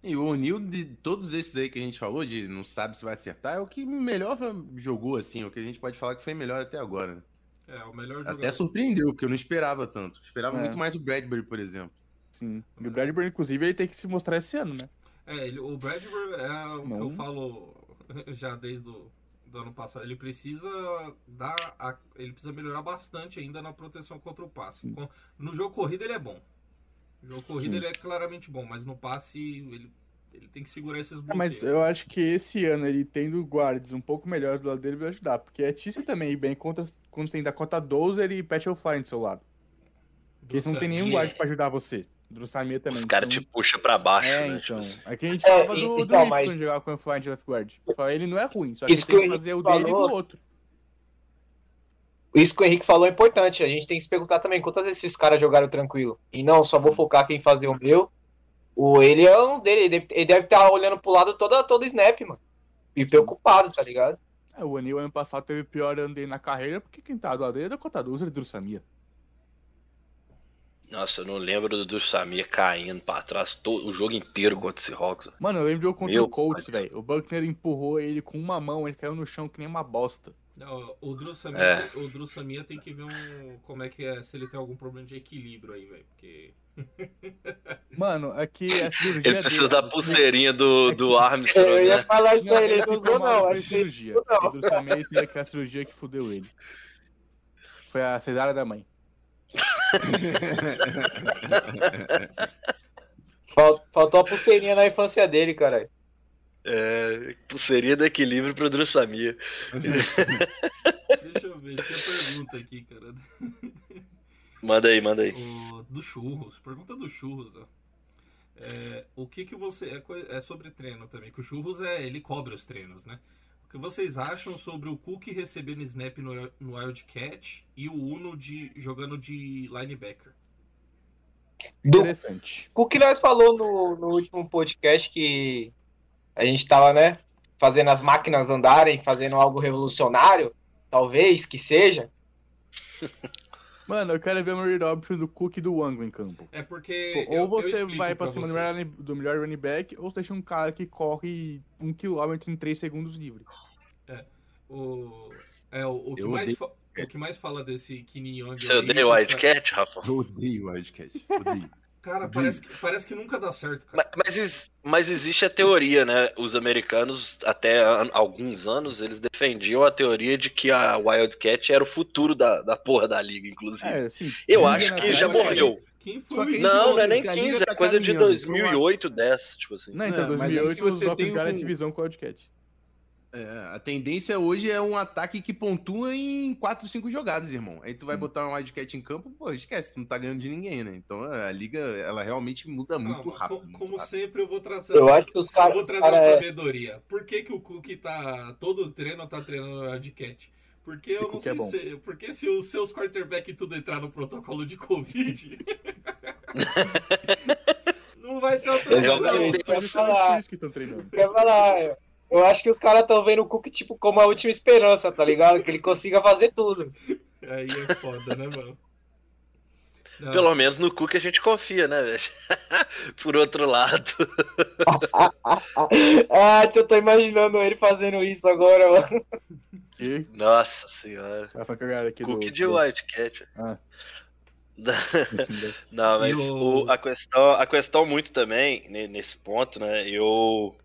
E o O'Neal, de todos esses aí que a gente falou, de não sabe se vai acertar, é o que melhor jogou, assim, o que a gente pode falar que foi melhor até agora. É, o melhor jogador. Até surpreendeu, porque eu não esperava tanto. Esperava É. muito mais o Bradbury, por exemplo. Sim. E o Bradbury, inclusive, ele tem que se mostrar esse ano, né? É, ele, o Bradbury é o que Não. eu falo (laughs) já desde o do ano passado. Ele precisa dar. a- ele precisa melhorar bastante ainda na proteção contra o passe. Com- no jogo corrido ele é bom. No jogo corrido Sim. ele é claramente bom, mas no passe ele, ele tem que segurar esses É, mas bloqueios. eu acho que esse ano ele tendo guards um pouco melhores do lado dele vai ajudar. Porque a Tícia também ir bem contra quando você tem Dakota Dozer e Pat O'Fly do seu lado. Porque você não tem nenhum guard pra ajudar você. Drussamia também. Os caras te então... puxam pra baixo, É, né? então. Tipo assim. Aqui a gente É, falava do, e- do então, Reeves mas- quando jogava com o Fly de left guard. Ele não é ruim, só que a Isso tem o que fazer o dele e do falou. outro. Isso que o Henrique falou é importante. A gente tem que se perguntar também quantas vezes esses caras jogaram tranquilo. E não, só vou focar quem fazer o meu. O, ele é um deles. Ele deve, ele deve estar olhando pro lado toda, todo snap, mano. E preocupado, tá ligado? É, o Anil ano passado teve o pior ano dele na carreira, porque quem tá do lado dele é Dakota Dozer e Drussamia. Nossa, eu não lembro do Samir caindo pra trás todo, o jogo inteiro contra esse Seahawks. Mano, eu lembro de jogo contra Meu o Colts, velho. O Buckner empurrou ele com uma mão, ele caiu no chão que nem uma bosta. Não, o Drew Samia, É. o Drew tem que ver um, como é que é, se ele tem algum problema de equilíbrio aí, velho. Porque. (laughs) Mano, aqui a cirurgia Ele precisa dele- da pulseirinha do, do Armstrong, Eu ia né? falar isso Não, aí, ele ele não usou, não. que cirurgia. não. O Drussamia teve aquela cirurgia que fudeu ele. Foi a cesárea da mãe. Fal- Faltou a pulseirinha na infância dele, caralho. É, pulseirinha do equilíbrio pro Drew Samir. Deixa eu ver, tinha pergunta aqui, cara. Manda aí, manda aí. O, do churros. Pergunta do churros, ó. É, o que que você. É, é sobre treino também, que o churros é. Ele cobre os treinos, né? O que vocês acham sobre o Cook recebendo snap no, no Wildcat e o Uno de, jogando de linebacker? Do Interessante. o que nós falou no, no último podcast que a gente tava, né? Fazendo as máquinas andarem, fazendo algo revolucionário, talvez que seja. (laughs) Mano, eu quero ver o Murray Robinson do Cook e do Wango em campo. É porque. Pô, eu- ou você eu vai pra cima do vocês. melhor, running- do melhor running back, ou você deixa um cara que corre um quilômetro em 3 segundos livre. O, é, o, o que Eu mais odeio fa- o que mais fala desse Kenny Young Você odeia o os Wildcat, Rafa? Eu odeio o Wildcat. Odeio. Cara, parece que, parece que nunca dá certo, cara. Mas, mas ex- mas existe a teoria, né? Os americanos, até alguns anos, eles defendiam a teoria de que a Wildcat era o futuro da, da porra da liga, inclusive. É, assim. Eu acho que já morreu. Quem foi que Não, não é nem se a liga 15, é tá coisa de caminhando pra 2008, 10, tipo assim. Não, então Não, mas aí 2008 se os você tem a um- divisão com o Wildcat. É, a tendência hoje é um ataque que pontua em 4, 5 jogadas, irmão. Aí tu vai botar um wildcat em campo, pô, esquece, tu não tá ganhando de ninguém, né? Então a liga, ela realmente muda muito Calma, rápido. co- muito Como rápido. sempre, eu vou trazer, Eu acho que os eu caras. vou trazer cara a é- sabedoria. Por que, que o Cook tá. Todo treino tá treinando o Wildcat? Porque eu O não Cook sei é se. Porque se os seus quarterback tudo entrar no protocolo de Covid. (laughs) não vai ter Eu autorização. já Não, vi. quer Por falar, isso que estão treinando. quer falar. Eu- acho que os caras estão vendo o Cook tipo como a última esperança, tá ligado? Que ele consiga fazer tudo. Aí é foda, né, mano? Não, Pelo menos no Cook a gente confia, né, velho? (laughs) Por outro lado. (laughs) ah, se eu tô imaginando ele fazendo isso agora, mano. Que? Nossa senhora. Cook do. de Wildcat. Ah. (laughs) Não, mas o- o- a, questão, a questão muito também, ne- nesse ponto, né? Eu.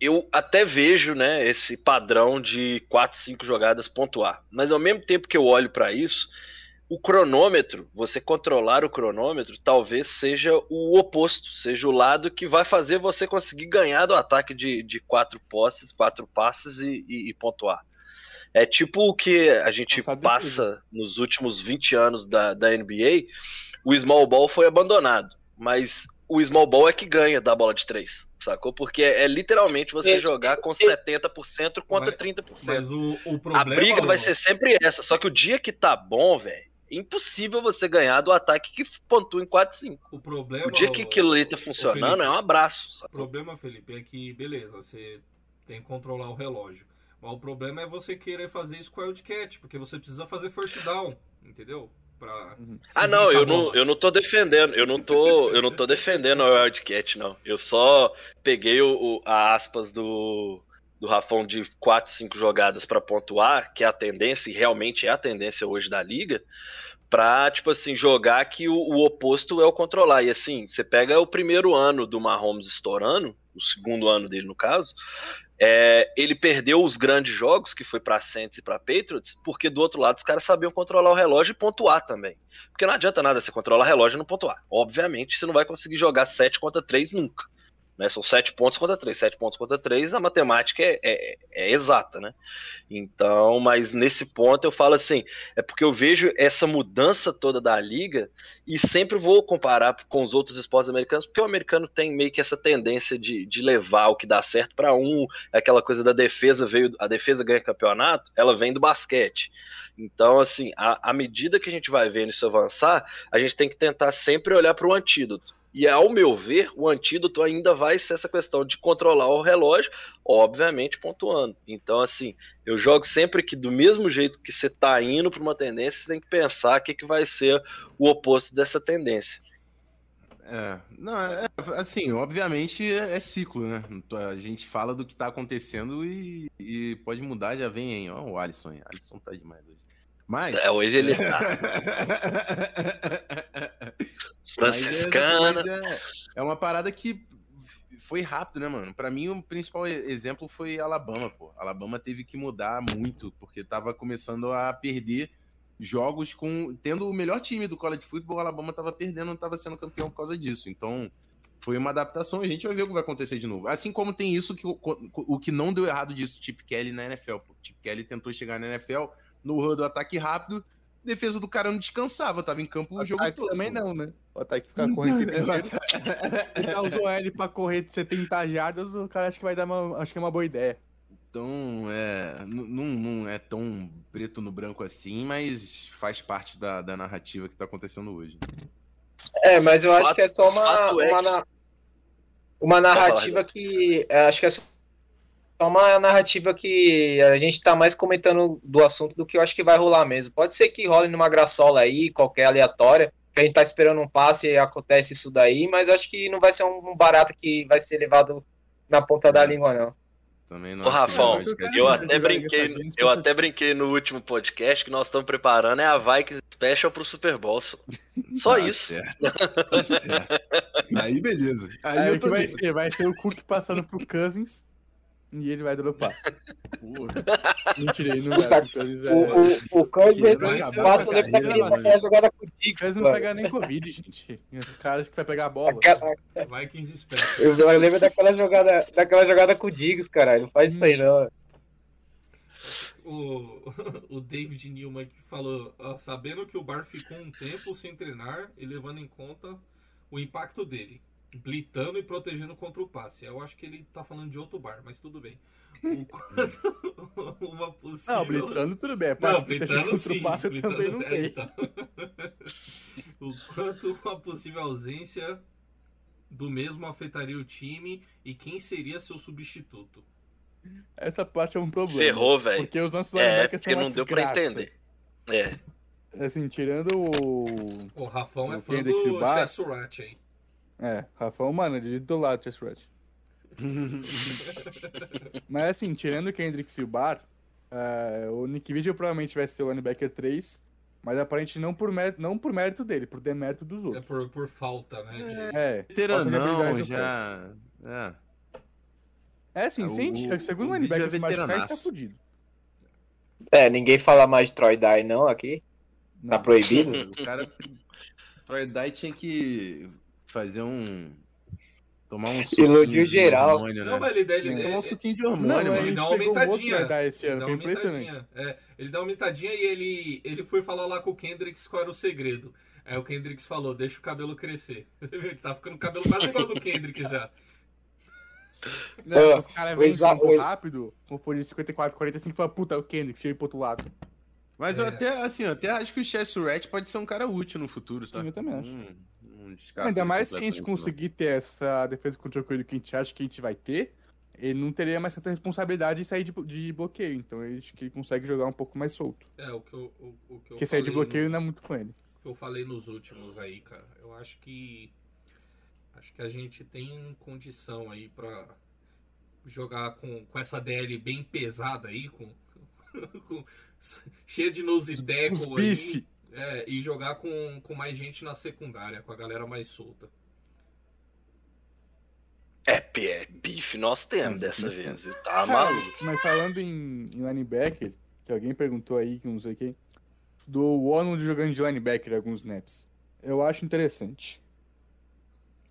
Eu até vejo, né, esse padrão de 4, 5 jogadas pontuar. Mas ao mesmo tempo que eu olho para isso, o cronômetro, você controlar o cronômetro, talvez seja o oposto, seja o lado que vai fazer você conseguir ganhar do ataque de, de quatro posses, quatro passes e, e- e pontuar. É tipo o que a gente defesa. passa nos últimos 20 anos da, da NBA, o small ball foi abandonado, mas o small ball é que ganha da bola de três, sacou? Porque é, é literalmente você É, jogar com 70% contra Mas- 30%. Mas o, o A problema. briga vai ó, ser sempre essa, só que o dia que tá bom, velho, impossível você ganhar do ataque que pontua em 4 5. O problema. O dia que aquilo ali tá funcionando Felipe, é um abraço. O sacou? problema, Felipe, é que, beleza, você tem que controlar o relógio. Mas o problema é você querer fazer isso com o Wildcat, porque você precisa fazer first down, entendeu? Pra Uhum. Ah, não, a eu não, eu não tô defendendo, eu não tô, eu não tô defendendo o Wildcat, não. Eu só peguei o, o- a aspas do, do Rafão de 4, 5 jogadas pra pontuar, que é a tendência, e realmente é a tendência hoje da liga, pra, tipo assim, jogar que o, o oposto é o controlar. E assim, você pega o primeiro ano do Mahomes estourando, o segundo ano dele no caso, é, ele perdeu os grandes jogos, que foi pra Saints e pra Patriots, porque do outro lado os caras sabiam controlar o relógio e pontuar também. Porque não adianta nada você controlar relógio e não pontuar. Obviamente, você não vai conseguir jogar 7 contra 3 nunca. Né? São 7 pontos contra 3. 7 pontos contra 3, a matemática é, é- é exata, né? Então, mas nesse ponto eu falo assim, é porque eu vejo essa mudança toda da liga e sempre vou comparar com os outros esportes americanos, porque o americano tem meio que essa tendência de, de levar o que dá certo para um, aquela coisa da defesa veio, a defesa ganha campeonato, ela vem do basquete. Então, assim, à medida que a gente vai vendo isso avançar, a gente tem que tentar sempre olhar para o antídoto. E ao meu ver, o antídoto ainda vai ser essa questão de controlar o relógio, obviamente pontuando. Então, assim, eu jogo sempre que do mesmo jeito que você tá indo para uma tendência, você tem que pensar o que, que vai ser o oposto dessa tendência. É, não, é, assim, obviamente é, é ciclo, né? A gente fala do que tá acontecendo e, e pode mudar, já vem, hein? Ó, o Alisson, hein? Alisson tá demais hoje. Mas. É, hoje ele tá (laughs) é, franciscana. é, é uma parada que foi rápido, né, mano? Pra mim, o principal exemplo foi Alabama, pô. Alabama teve que mudar muito, porque tava começando a perder jogos com. Tendo o melhor time do college football, Alabama tava perdendo, não tava sendo campeão por causa disso. Então, foi uma adaptação e a gente vai ver o que vai acontecer de novo. Assim como tem isso que o, o que não deu errado disso, Chip Kelly na NFL. Pô. Chip Kelly tentou chegar na NFL no do ataque rápido, defesa do cara não descansava, tava em campo o jogo Ataque todo. também não, né? O ataque ficar correndo o. Ele usou L pra correr de 70 jardas, o cara acho que vai dar uma. Acho que é uma boa ideia. Então, é, não, não é tão preto no branco assim, mas faz parte da, da narrativa que tá acontecendo hoje. É, mas eu acho que é só uma, é uma, uma narrativa que. é, acho que é só uma narrativa que a gente tá mais comentando do assunto do que eu acho que vai rolar mesmo. Pode ser que role numa graçola aí, qualquer aleatória, que a gente tá esperando um passe e acontece isso daí, mas acho que não vai ser um barato que vai ser levado na ponta da É. língua, não. Também não Ô, Rafão, eu até brinquei, eu até brinquei no último podcast que nós estamos preparando é a Vikings Special pro Super Bowl. só. Só (laughs) Tá isso. certo, tá (laughs) certo. Aí beleza. Aí Aí eu o que tô vai ser? Vai ser o Cook passando pro Cousins e ele vai dropar. (laughs) Mentira, ele não vai. O Cousins é. O, o, o Vai acabar passa a daquela jogada com o O Diggs, Cousins não pega nem Covid, gente. Os caras que vai pegar a bola. Aquela- Vikings Special. Eu, eu lembro daquela jogada, daquela jogada com o Diggs, cara. Não faz isso aí, não. O, (laughs) o David Newman que falou, ó, sabendo que o Bar ficou um tempo sem treinar e levando em conta o impacto dele, blitando e protegendo contra o passe. Eu acho que ele tá falando de outro bar, mas tudo bem. O (laughs) quanto (laughs) uma possível... Não, blitzando tudo bem. A Não, parte que blitando contra sim. o passe eu também não é, sei. então. (laughs) o quanto uma possível ausência do mesmo afetaria o time e quem seria seu substituto. Essa parte é um problema. Ferrou, velho. Porque os nossos É, porque não deu pra desgraça. entender. É. Assim, tirando o. O Rafão é O fã Kendrick do Bar- Jessurat aí. É, Rafão, mano, ele do lado do Chess Rat. (laughs) Mas assim, tirando o Kendrick Silbar, é, o Nick Vigil provavelmente vai ser o linebacker 3, mas aparentemente não por, mérito, não por mérito dele, por demérito dos É outros. por, por falta, né? de- É, Veteranão, habilidade do já. É. é assim, se a gente O- segundo o o linebacker se é machucar, tá fudido. É, ninguém fala mais de Troy Dye não aqui. Tá Não. proibido? (laughs) O cara. Troy Dye tinha que fazer um. Tomar um suquinho de geral. hormônio, Não, né? mas ele, ele, Tomar ele, um suquinho de Não, hormônio, a mano. gente dá uma um aumentadinha. pra dar esse ele ano, dá foi uma impressionante. aumentadinha. É, ele dá uma aumentadinha e ele, ele foi falar lá com o Kendricks qual era o segredo. Aí o Kendricks falou, deixa o cabelo crescer. (laughs) Você viu que tá ficando o cabelo quase igual do Kendrick já. Não, os caras vêm campo o- rápido, com folha de 54, 45 e fala, puta, o Kendrick, se eu ir pro outro lado. Mas eu É. até, assim, eu até acho que o Chess Rat pode ser um cara útil no futuro, tá? Sim, eu também acho. Hum, não descarto Ainda mais se a gente conseguir ter essa defesa contra o corrido que a gente acha que a gente vai ter, ele não teria mais tanta responsabilidade de sair de, de bloqueio. Então eu acho que ele consegue jogar um pouco mais solto. É, o que eu, o, o que eu Porque sair de bloqueio no- não é muito com ele. o que eu falei nos últimos aí, cara. Eu acho que acho que a gente tem condição aí pra jogar com, com essa DL bem pesada aí, com, (laughs) com- cheia de tackle aí. bife. É, e jogar com, com mais gente na secundária, com a galera mais solta. É, P- é bife nós temos É, dessa vez? Tá maluco. Mas falando em, em linebacker, que alguém perguntou aí, que não sei quem, do ONU jogando de linebacker alguns snaps. Eu acho interessante.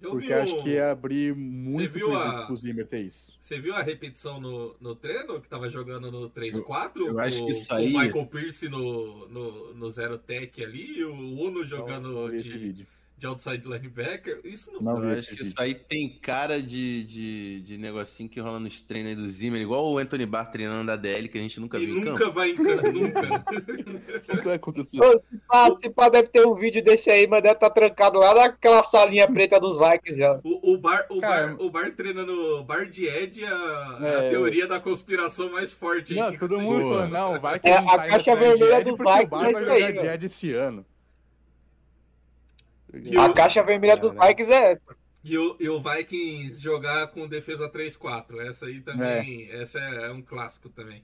Eu porque vi o- acho que ia abrir muito viu pro, a- pro Zimmer ter isso. Você viu a repetição no, no treino que tava jogando no 3-4? eu acho com, que isso aí- o Michael Pierce no, no, no Zero Tech ali e o Uno jogando não vi esse de, vídeo. De outside linebacker. Isso não. Não Eu acho que vídeo. isso aí tem cara de, de, de negocinho que rola nos treinos aí do Zimmer, igual o Anthony Barr treinando a DL, que a gente nunca E viu nunca campo. vai em campo, nunca. (laughs) O que vai acontecer? Ô, se pá, se pá, deve ter um vídeo desse aí, mas deve estar trancado lá naquela salinha preta dos Vikings já. O, o, bar, o, Cara, bar, o bar treinando o bar de Ed é a, é a É. teoria da conspiração mais forte. aí Não, que todo mundo Boa. falando, não, vai que É, não a tá caixa vermelha Ed do porque o Vikings Bar é vai isso aí, jogar de. Ed esse ano. E A o- caixa vermelha dos Caralho. Vikings é essa. E o, e o Vikings jogar com defesa 3-4. Essa aí também. Essa é, é um clássico também.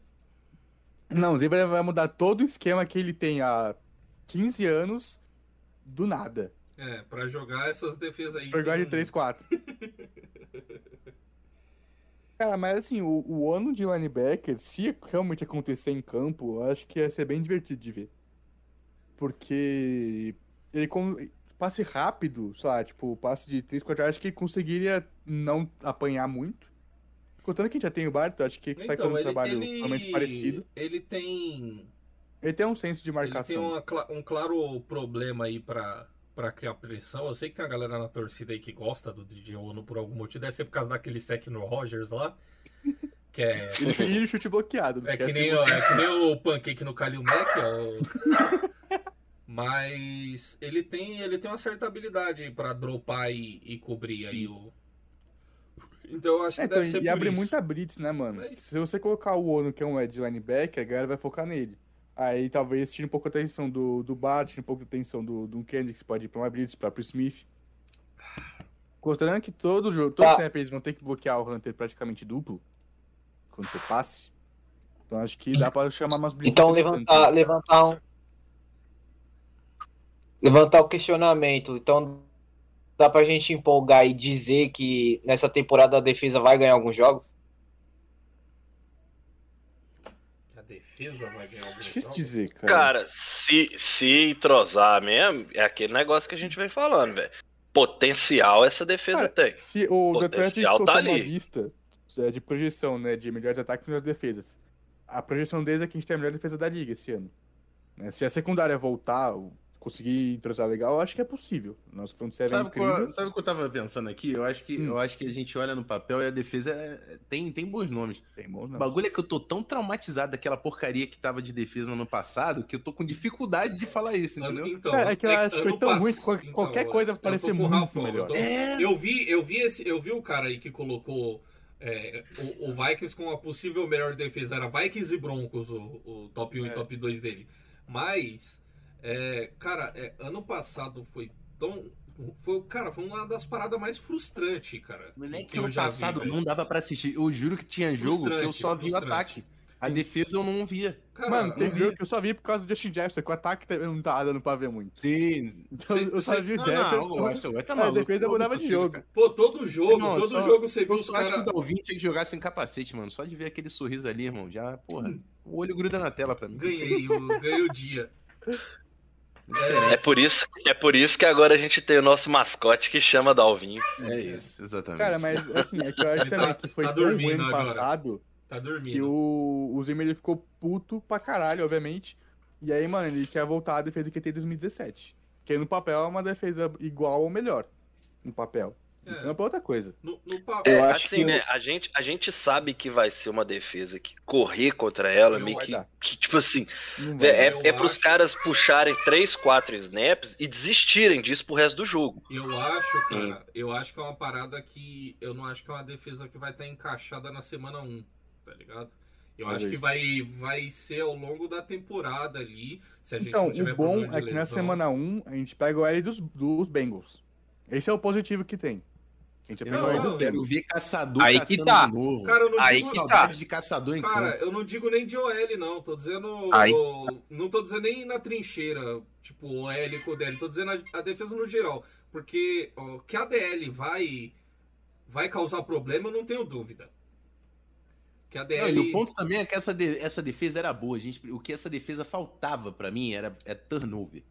Não, o Zimmer vai mudar todo o esquema que ele tem há 15 anos do nada. É, pra jogar essas defesas aí. Pra jogar de não- 3-4. (laughs) Cara, mas assim, o, o ano de linebacker, se realmente acontecer em campo, eu acho que ia ser bem divertido de ver. Porque ele passe rápido, sei lá, tipo, passe de 3, 4 acho que conseguiria não apanhar muito. Contando que a gente já tem o Bart, eu acho que sai Então, fazendo um ele, trabalho menos parecido. ele tem. Ele tem um senso de Ele tem marcação. uma cla- um claro problema aí pra, pra criar pressão. Eu sei que tem uma galera na torcida aí que gosta do DJ Ono por algum motivo. Deve ser por causa daquele sec no Rogers lá. (laughs) Que é. E o chute bloqueado. É que, nem, o- é que nem o pancake no Kalil Mac, ó. (laughs) Mas ele tem, ele tem uma certa habilidade pra dropar e, e cobrir aí o. Então eu acho que É, então, deve ser e por abre isso. muita blitz, né, mano? É isso. Se você colocar o Ono, que é um edge linebacker, a galera vai focar nele. Aí talvez tire um pouco a atenção do, do Bart, tire um pouco a atenção do, do Kendrick, que pode ir pra uma blitz, pra pro Smith. Considerando que todo jogo, todos Tá. os snaps vão ter que bloquear o Hunter praticamente duplo, quando for passe. Então acho que dá pra chamar umas blitz Então levantar, né? levantar um. Levantar o questionamento. Então dá pra gente empolgar e dizer que nessa temporada a defesa vai ganhar alguns jogos? A defesa vai ganhar algum Difícil jogo. dizer, cara. Cara, se, se entrosar mesmo, é aquele negócio que a gente vem falando, velho. Potencial essa defesa Cara, tem. Se o Potencial tá uma ali. lista é, de projeção, né, de melhores ataques e melhores defesas. a projeção deles é que a gente tem a melhor defesa da liga esse ano. né? Se a secundária voltar, conseguir entrosar legal, eu acho que é possível. Nosso front seven é Sabe, incrível. qual- sabe o que eu tava pensando aqui? Eu acho que, Hum. eu acho que a gente olha no papel e a defesa é- tem, tem bons nomes. Tem bons O não. bagulho é que eu tô tão traumatizado daquela porcaria que tava de defesa no ano passado que eu tô com dificuldade de falar isso, entendeu? Então, É, é que eu acho que foi tão pass- ruim que qual- então, qualquer coisa parecia o muito eu melhor. tô- É. Eu vi, eu vi esse, eu vi o cara aí que colocou é, o, o Vikings com a possível melhor defesa. Era Vikings e Broncos, o, o top 1 e É. top 2 dele. Mas, é, cara, é, ano passado foi tão. Foi, cara, foi uma das paradas mais frustrantes, cara. Não é que, eu ano já vi, passado velho. não dava pra assistir. Eu juro que tinha jogo que eu só vi o ataque. A defesa eu não via. Cara, Mano, tem vi. jogo que eu só vi por causa do Justin Jefferson, que o ataque também não tava dando pra ver muito. Sim. Então Cê- eu só cê- vi o Não, Jefferson. não, eu acho, eu tá a defesa Eu mudava não de jogo. cara. Pô, todo jogo, Irmão, todo só- jogo você viu Eu os só acho que caras. o Dalvin tinha que jogar sem capacete, mano. Só de ver aquele sorriso ali, irmão. Já, porra, o olho gruda na tela pra mim. Ganhei, ganhei o dia. (laughs) É por isso, é por isso que agora a gente tem o nosso mascote que chama Dalvinho. É isso, exatamente. Cara, mas assim, é que eu acho Ele tá- também que foi tá tão ruim dormindo ano agora. passado Tá que dormindo. o, o Zimmer ele ficou puto pra caralho, obviamente. E aí, mano, ele quer voltar à defesa que tem em 2017. Que no papel é uma defesa igual ou melhor. No papel. É. Então é pra outra coisa. No, no É, Eu acho assim, que- né? A gente, a gente sabe que vai ser uma defesa que correr contra ela, Não meio que, que, tipo assim, é, Eu é pros acho- caras puxarem 3, 4 snaps e desistirem disso pro resto do jogo. Eu acho, cara, eu acho que é uma parada que. Eu não acho que é uma defesa que vai estar encaixada na semana 1, tá ligado? Eu acho que Talvez. vai, vai ser ao longo da temporada ali. Se a gente Então, não tiver o bom é que na lesão. semana 1 a gente pega o L dos, dos Bengals. Esse é o positivo que tem. Gente Eu, Não, não, dos eu quero ver caçador Aí que tá. de novo. Cara, eu não Aí digo. que tá. de caçador em Cara, campo. eu não digo nem de OL, não. Tô dizendo. Aí. Não tô dizendo nem na trincheira, tipo OL com DL. Tô dizendo a, a defesa no geral. Porque ó, que a DL vai, vai causar problema, eu não tenho dúvida. Que a Não, DL. e o ponto também é que essa, de- essa defesa era boa. Gente, o que essa defesa faltava pra mim era é turnover.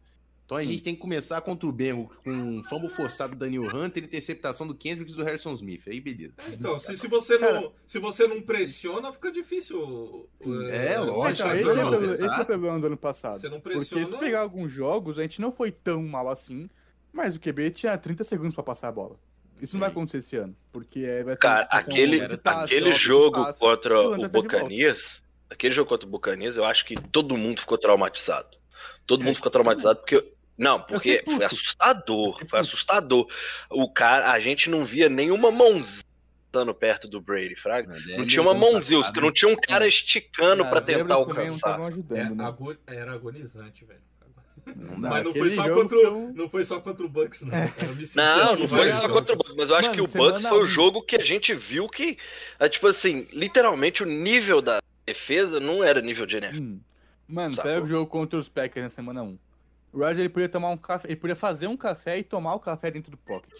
Então a gente tem que começar contra o Bengo com um fumble forçado do Daniel Hunter e interceptação do Kendricks e do Harrison Smith. Aí beleza. Então, se, se, você Cara- não, se você não pressiona, fica difícil. É, lógico, Então, Acho que esse, é problema, esse é o problema do ano passado. Você não Porque se pressiona. pegar alguns jogos, a gente não foi tão mal assim, mas o QB tinha 30 segundos pra passar a bola. Isso não vai acontecer esse ano, porque é, vai ser Cara, aquele, passe, aquele jogo contra o o tá. Buccaneers, aquele jogo contra o Buccaneers, eu acho que todo mundo ficou traumatizado. Todo É, mundo ficou traumatizado porque não, porque foi assustador, foi assustador. O cara, a gente não via nenhuma mãozinha estando perto do Brady, fraga. Não tinha uma mãozinha, os- não tinha um cara esticando É, pra as zebras tentar alcançar. estavam É, ajudando, né? ago- era agonizante, velho. Não dá. Mas não foi, só contra, não foi só contra o Bucks, não. Não, assim não foi só vezes. contra o Bucks, mas eu acho Mano, que o Bucks foi o jogo que a gente viu que, é, tipo assim, literalmente o nível da defesa não era nível de NFL. Hum. Mano, Sacou? pega o jogo contra os Packers na semana 1. O Roger ele podia tomar um café, ele podia fazer um café e tomar o café dentro do pocket.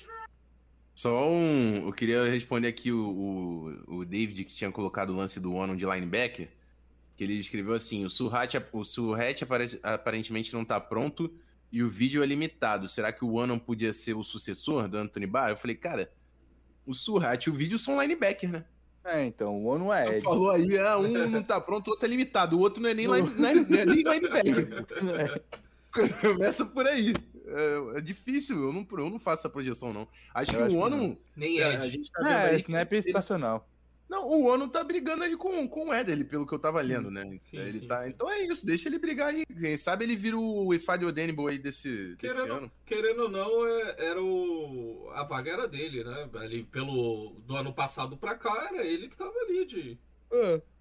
Só um. Eu queria responder aqui o, o, o David que tinha colocado o lance do Ono de linebacker. Que ele escreveu assim: o Surhat, o Surhat apare- aparentemente não tá pronto e o vídeo é limitado. Será que o Ono podia ser o sucessor do Anthony Barr? Eu falei, cara, o Surhat e o vídeo são linebacker, né? É, então, o ONU é Tu Ed. falou aí, ah, um não tá pronto, o outro é limitado. O outro não é nem, (laughs) line, não é, não é nem linebacker. (laughs) (laughs) Começa por aí. É, é difícil, eu não, eu não faço essa projeção, não. Acho Eu que acho o que Ono. Nem é, a Ed. gente tá vendo É, que snap ele- estacional. Não, o Ono tá brigando aí com, com o Éder, pelo que eu tava lendo, né? Sim, ele sim, tá, sim. Então é isso, deixa ele brigar aí. Quem sabe ele vira o Ifade Odenbo aí desse, desse Querendo, ano. querendo ou não, é- era o. A vaga era dele, né? Ali pelo. Do ano passado pra cá, era ele que tava ali de.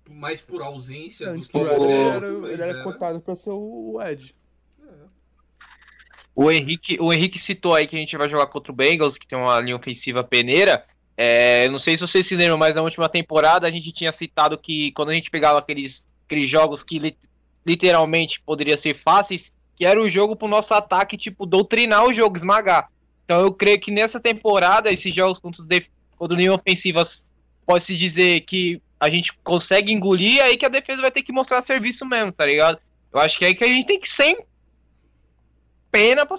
Mais por ausência do Antes que do Ed, ele era, ele era era- cotado pra ser o Ed. O Henrique, o Henrique citou aí que a gente vai jogar contra o Bengals, que tem uma linha ofensiva peneira. É, não sei se vocês se lembram, mas na última temporada a gente tinha citado que quando a gente pegava aqueles, aqueles jogos que li- literalmente poderiam ser fáceis, que era o jogo pro nosso ataque, tipo, doutrinar o jogo, esmagar. Então eu creio que nessa temporada, esses jogos contra, o def- contra linha ofensivas, pode-se dizer que a gente consegue engolir, aí que a defesa vai ter que mostrar serviço mesmo, tá ligado? Eu acho que é aí que a gente tem que sem pena pra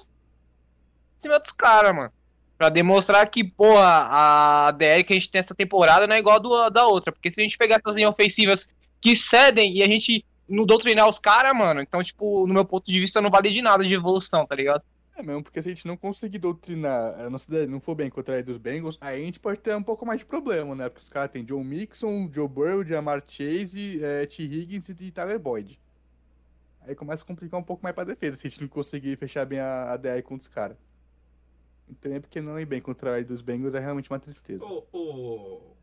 cima dos caras, mano. Pra demonstrar que, porra, a DL que a gente tem essa temporada não é igual a do, da outra. Porque se a gente pegar essas linhas ofensivas que cedem e a gente não doutrinar os caras, mano. Então, tipo, no meu ponto de vista, não vale de nada de evolução, tá ligado? É mesmo, porque se a gente não conseguir doutrinar a nossa ideia não for bem contra a dos Bengals, aí a gente pode ter um pouco mais de problema, né? Porque os caras têm John Mixon, Joe Burrow, Jamar Chase, é, T. Higgins e Tyler Boyd. Aí começa a complicar um pouco mais pra defesa, se a gente não conseguir fechar bem a, a DI contra os caras. Então é porque não ir bem contra a dos Bengals é realmente uma tristeza. O, o-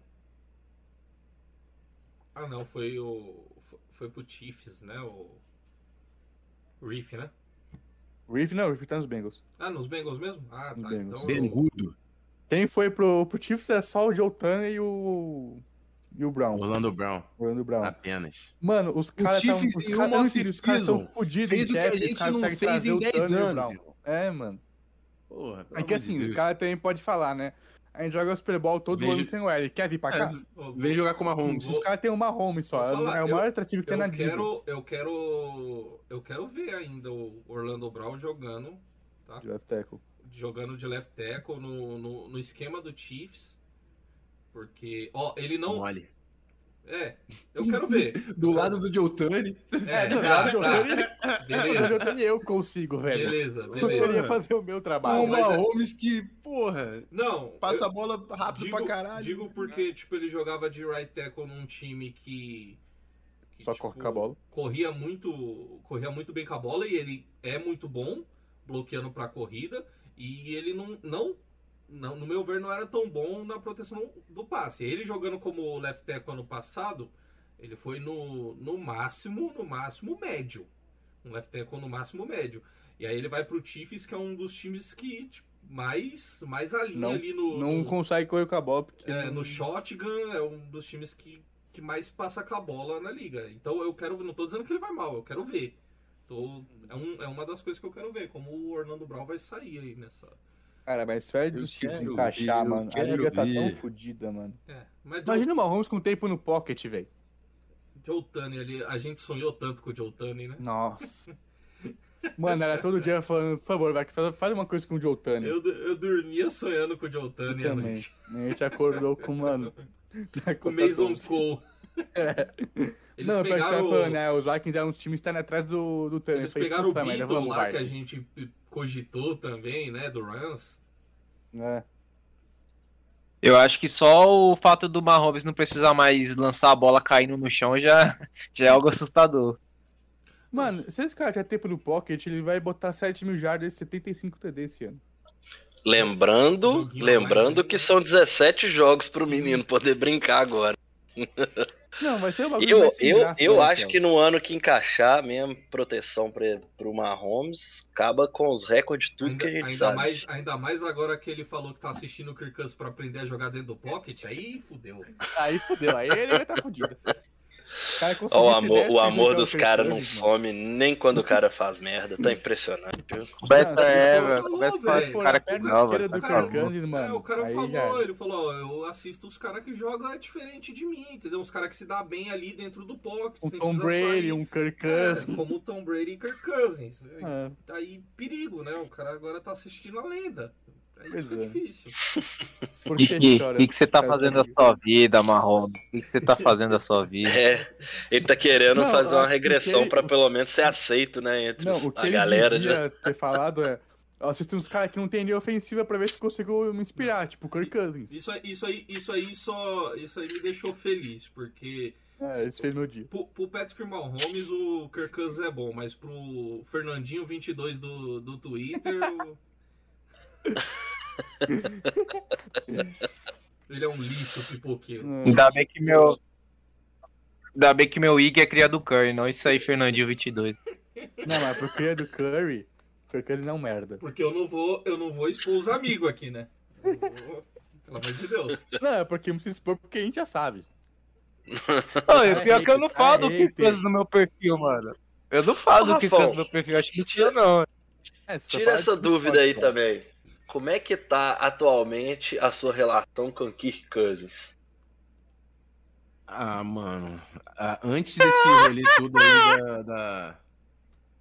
Ah, não, foi o. fo- Foi pro Chiefs, né? O. Reef, né? Reeve não, Reeve tá nos Bengals. Ah, nos Bengals mesmo? Ah, Nos tá. Bengals. Então. Bengudo. Quem foi pro, pro Chiefs é só o Joe Turner e o. E o Brown. Orlando Brown. Orlando Brown. Apenas. Mano, os caras tão. Os uma tão os caras são off-season fodidos em o que a cap, os gente caras não conseguem fez trazer em o 10 Turner e o anos, Brown. É, mano. Porra, É que assim, de os caras também podem falar, né? A gente joga o Super Bowl todo Vejo- ano sem o L. Quer vir pra cá? Ó, Vem jogar com uma Mahomes. Os caras têm uma home só. Vou falar, é o eu- maior atrativo que tem na quero, eu quero. Eu quero ver ainda o Orlando Brown jogando. Tá? De left tackle. Jogando de left tackle no, no, no esquema do Chiefs. Porque, ó, ele não. Mole. É, eu quero ver. (laughs) Do lado do Joe Tani. É, do tá, lado do (laughs) tá. Tony- Mas Beleza, eu também eu consigo, velho. beleza, Eu beleza. poderia fazer o meu trabalho. O mas é- Mahomes que, porra, Não, passa eu a bola rápido digo, pra caralho. digo porque, tipo, ele jogava de right tackle num time que. que, Só tipo, corre com a bola. Corria muito, corria muito bem com a bola e ele é muito bom bloqueando pra corrida. E ele não, não, não, no meu ver, não era tão bom na proteção do passe. Ele jogando como left tackle ano passado, ele foi no, no máximo, no máximo médio. Um left tackle no máximo médio. E aí ele vai pro Chiefs, que é um dos times que tipo, mais, mais alinha Não- ali no, Não no, consegue correr com a bola. Porque é, não- no shotgun, é um dos times que, que mais passa com a bola na liga. Então eu quero não tô dizendo que ele vai mal, eu quero ver. Tô, é, um, é uma das coisas que eu quero ver, como o Orlando Brown vai sair aí nessa. Cara, mas fé Eu dos Chiefs encaixar, eu mano. A liga tá tão fodida, mano. É, mas Imagina o Mahomes com tempo no pocket, velho. Joe, Tani ali, a gente sonhou tanto com o Joe Tani, né? Nossa. (laughs) Mano, era todo dia falando, por favor, vai, faz faz uma coisa com o Joe Tani. Eu, eu dormia sonhando com o Joe Tani à também. noite. A gente acordou com, mano. (laughs) Com o Mason. Cole. (laughs) Eles Não, pegaram... falando, né? Os Vikings eram uns times que estão atrás do, do Tani. eles Eu falei, pegaram o Beaton vamos, lá, que a gente cogitou também, né, do Rams. É. Eu acho que só o fato do Mahomes não precisar mais lançar a bola caindo no chão já, (laughs) já é algo assustador. Mano, se esse cara tiver tempo no pocket, ele vai botar 7 mil jardas e 75 TD esse ano. Lembrando, lembrando online. que são 17 jogos pro menino poder brincar agora. Não, vai ser bagulho Eu, sem eu, graça, eu né, acho Kel? que no ano que encaixar mesmo proteção pra, pro Mahomes, acaba com os recordes de tudo ainda, que a gente ainda sabe. Mais, ainda mais agora que ele falou que tá assistindo o Kirk Cousins pra aprender a jogar dentro do pocket, aí fudeu. Aí fudeu, aí ele tá fudido. O, cara o amor, o amor dos caras não some nem quando o cara faz merda. Tá impressionante, viu? Conversa Não, é, velho. Conversa com o cara a que não, velho. Tá mano. é, o cara falou, ele falou, ó, eu assisto os caras que jogam é diferente de mim, entendeu? Uns caras que se dá bem ali dentro do pocket, Um sem Tom Brady, sair. um Kirk É, Cousins. como o Tom Brady e Kirk Cousins. É. Tá aí perigo, né? O cara agora tá assistindo a lenda. Aí Pois fica é. difícil. (laughs) Por que que, chora que, que você tá fazendo da sua vida, Mahomes? O que, que você tá fazendo da sua vida? É, ele tá querendo Não, fazer uma regressão ele- pra pelo menos ser aceito, né? Entre Não, os- o que a ele galera. devia Já... ter falado é. Eu assisti uns caras que não tem linha ofensiva pra ver se consigo me inspirar, tipo o Kirk Cousins. Isso, aí- isso aí, isso aí só. Isso aí me deixou feliz, porque É, isso fez meu dia. pro, pro Patrick Mahomes o Kirk Cousins é bom, mas pro Fernandinho 22 do, do Twitter. o- (laughs) Ele é um lixo pipoqueiro. É. Ainda bem que meu. Ainda bem que meu IG é cria do Curry, não isso aí, Fernandinho 22. Não, mas pro cria do Curry, o Kirk Cousins é um merda. Porque eu não vou, eu não vou expor os amigos aqui, né? Vou- Pelo amor de Deus. Não, é porque não precisa expor porque a gente já sabe. (laughs) Ô, e o pior é que eu não falo do que coisa no meu perfil, mano. Eu não falo do que coisa no meu perfil, acho que mentira não. É, se Tira essa dúvida aí também. Como é que tá atualmente a sua relação com Kirk Cousins? Ah, mano. ah, antes desse rolê tudo aí da, da,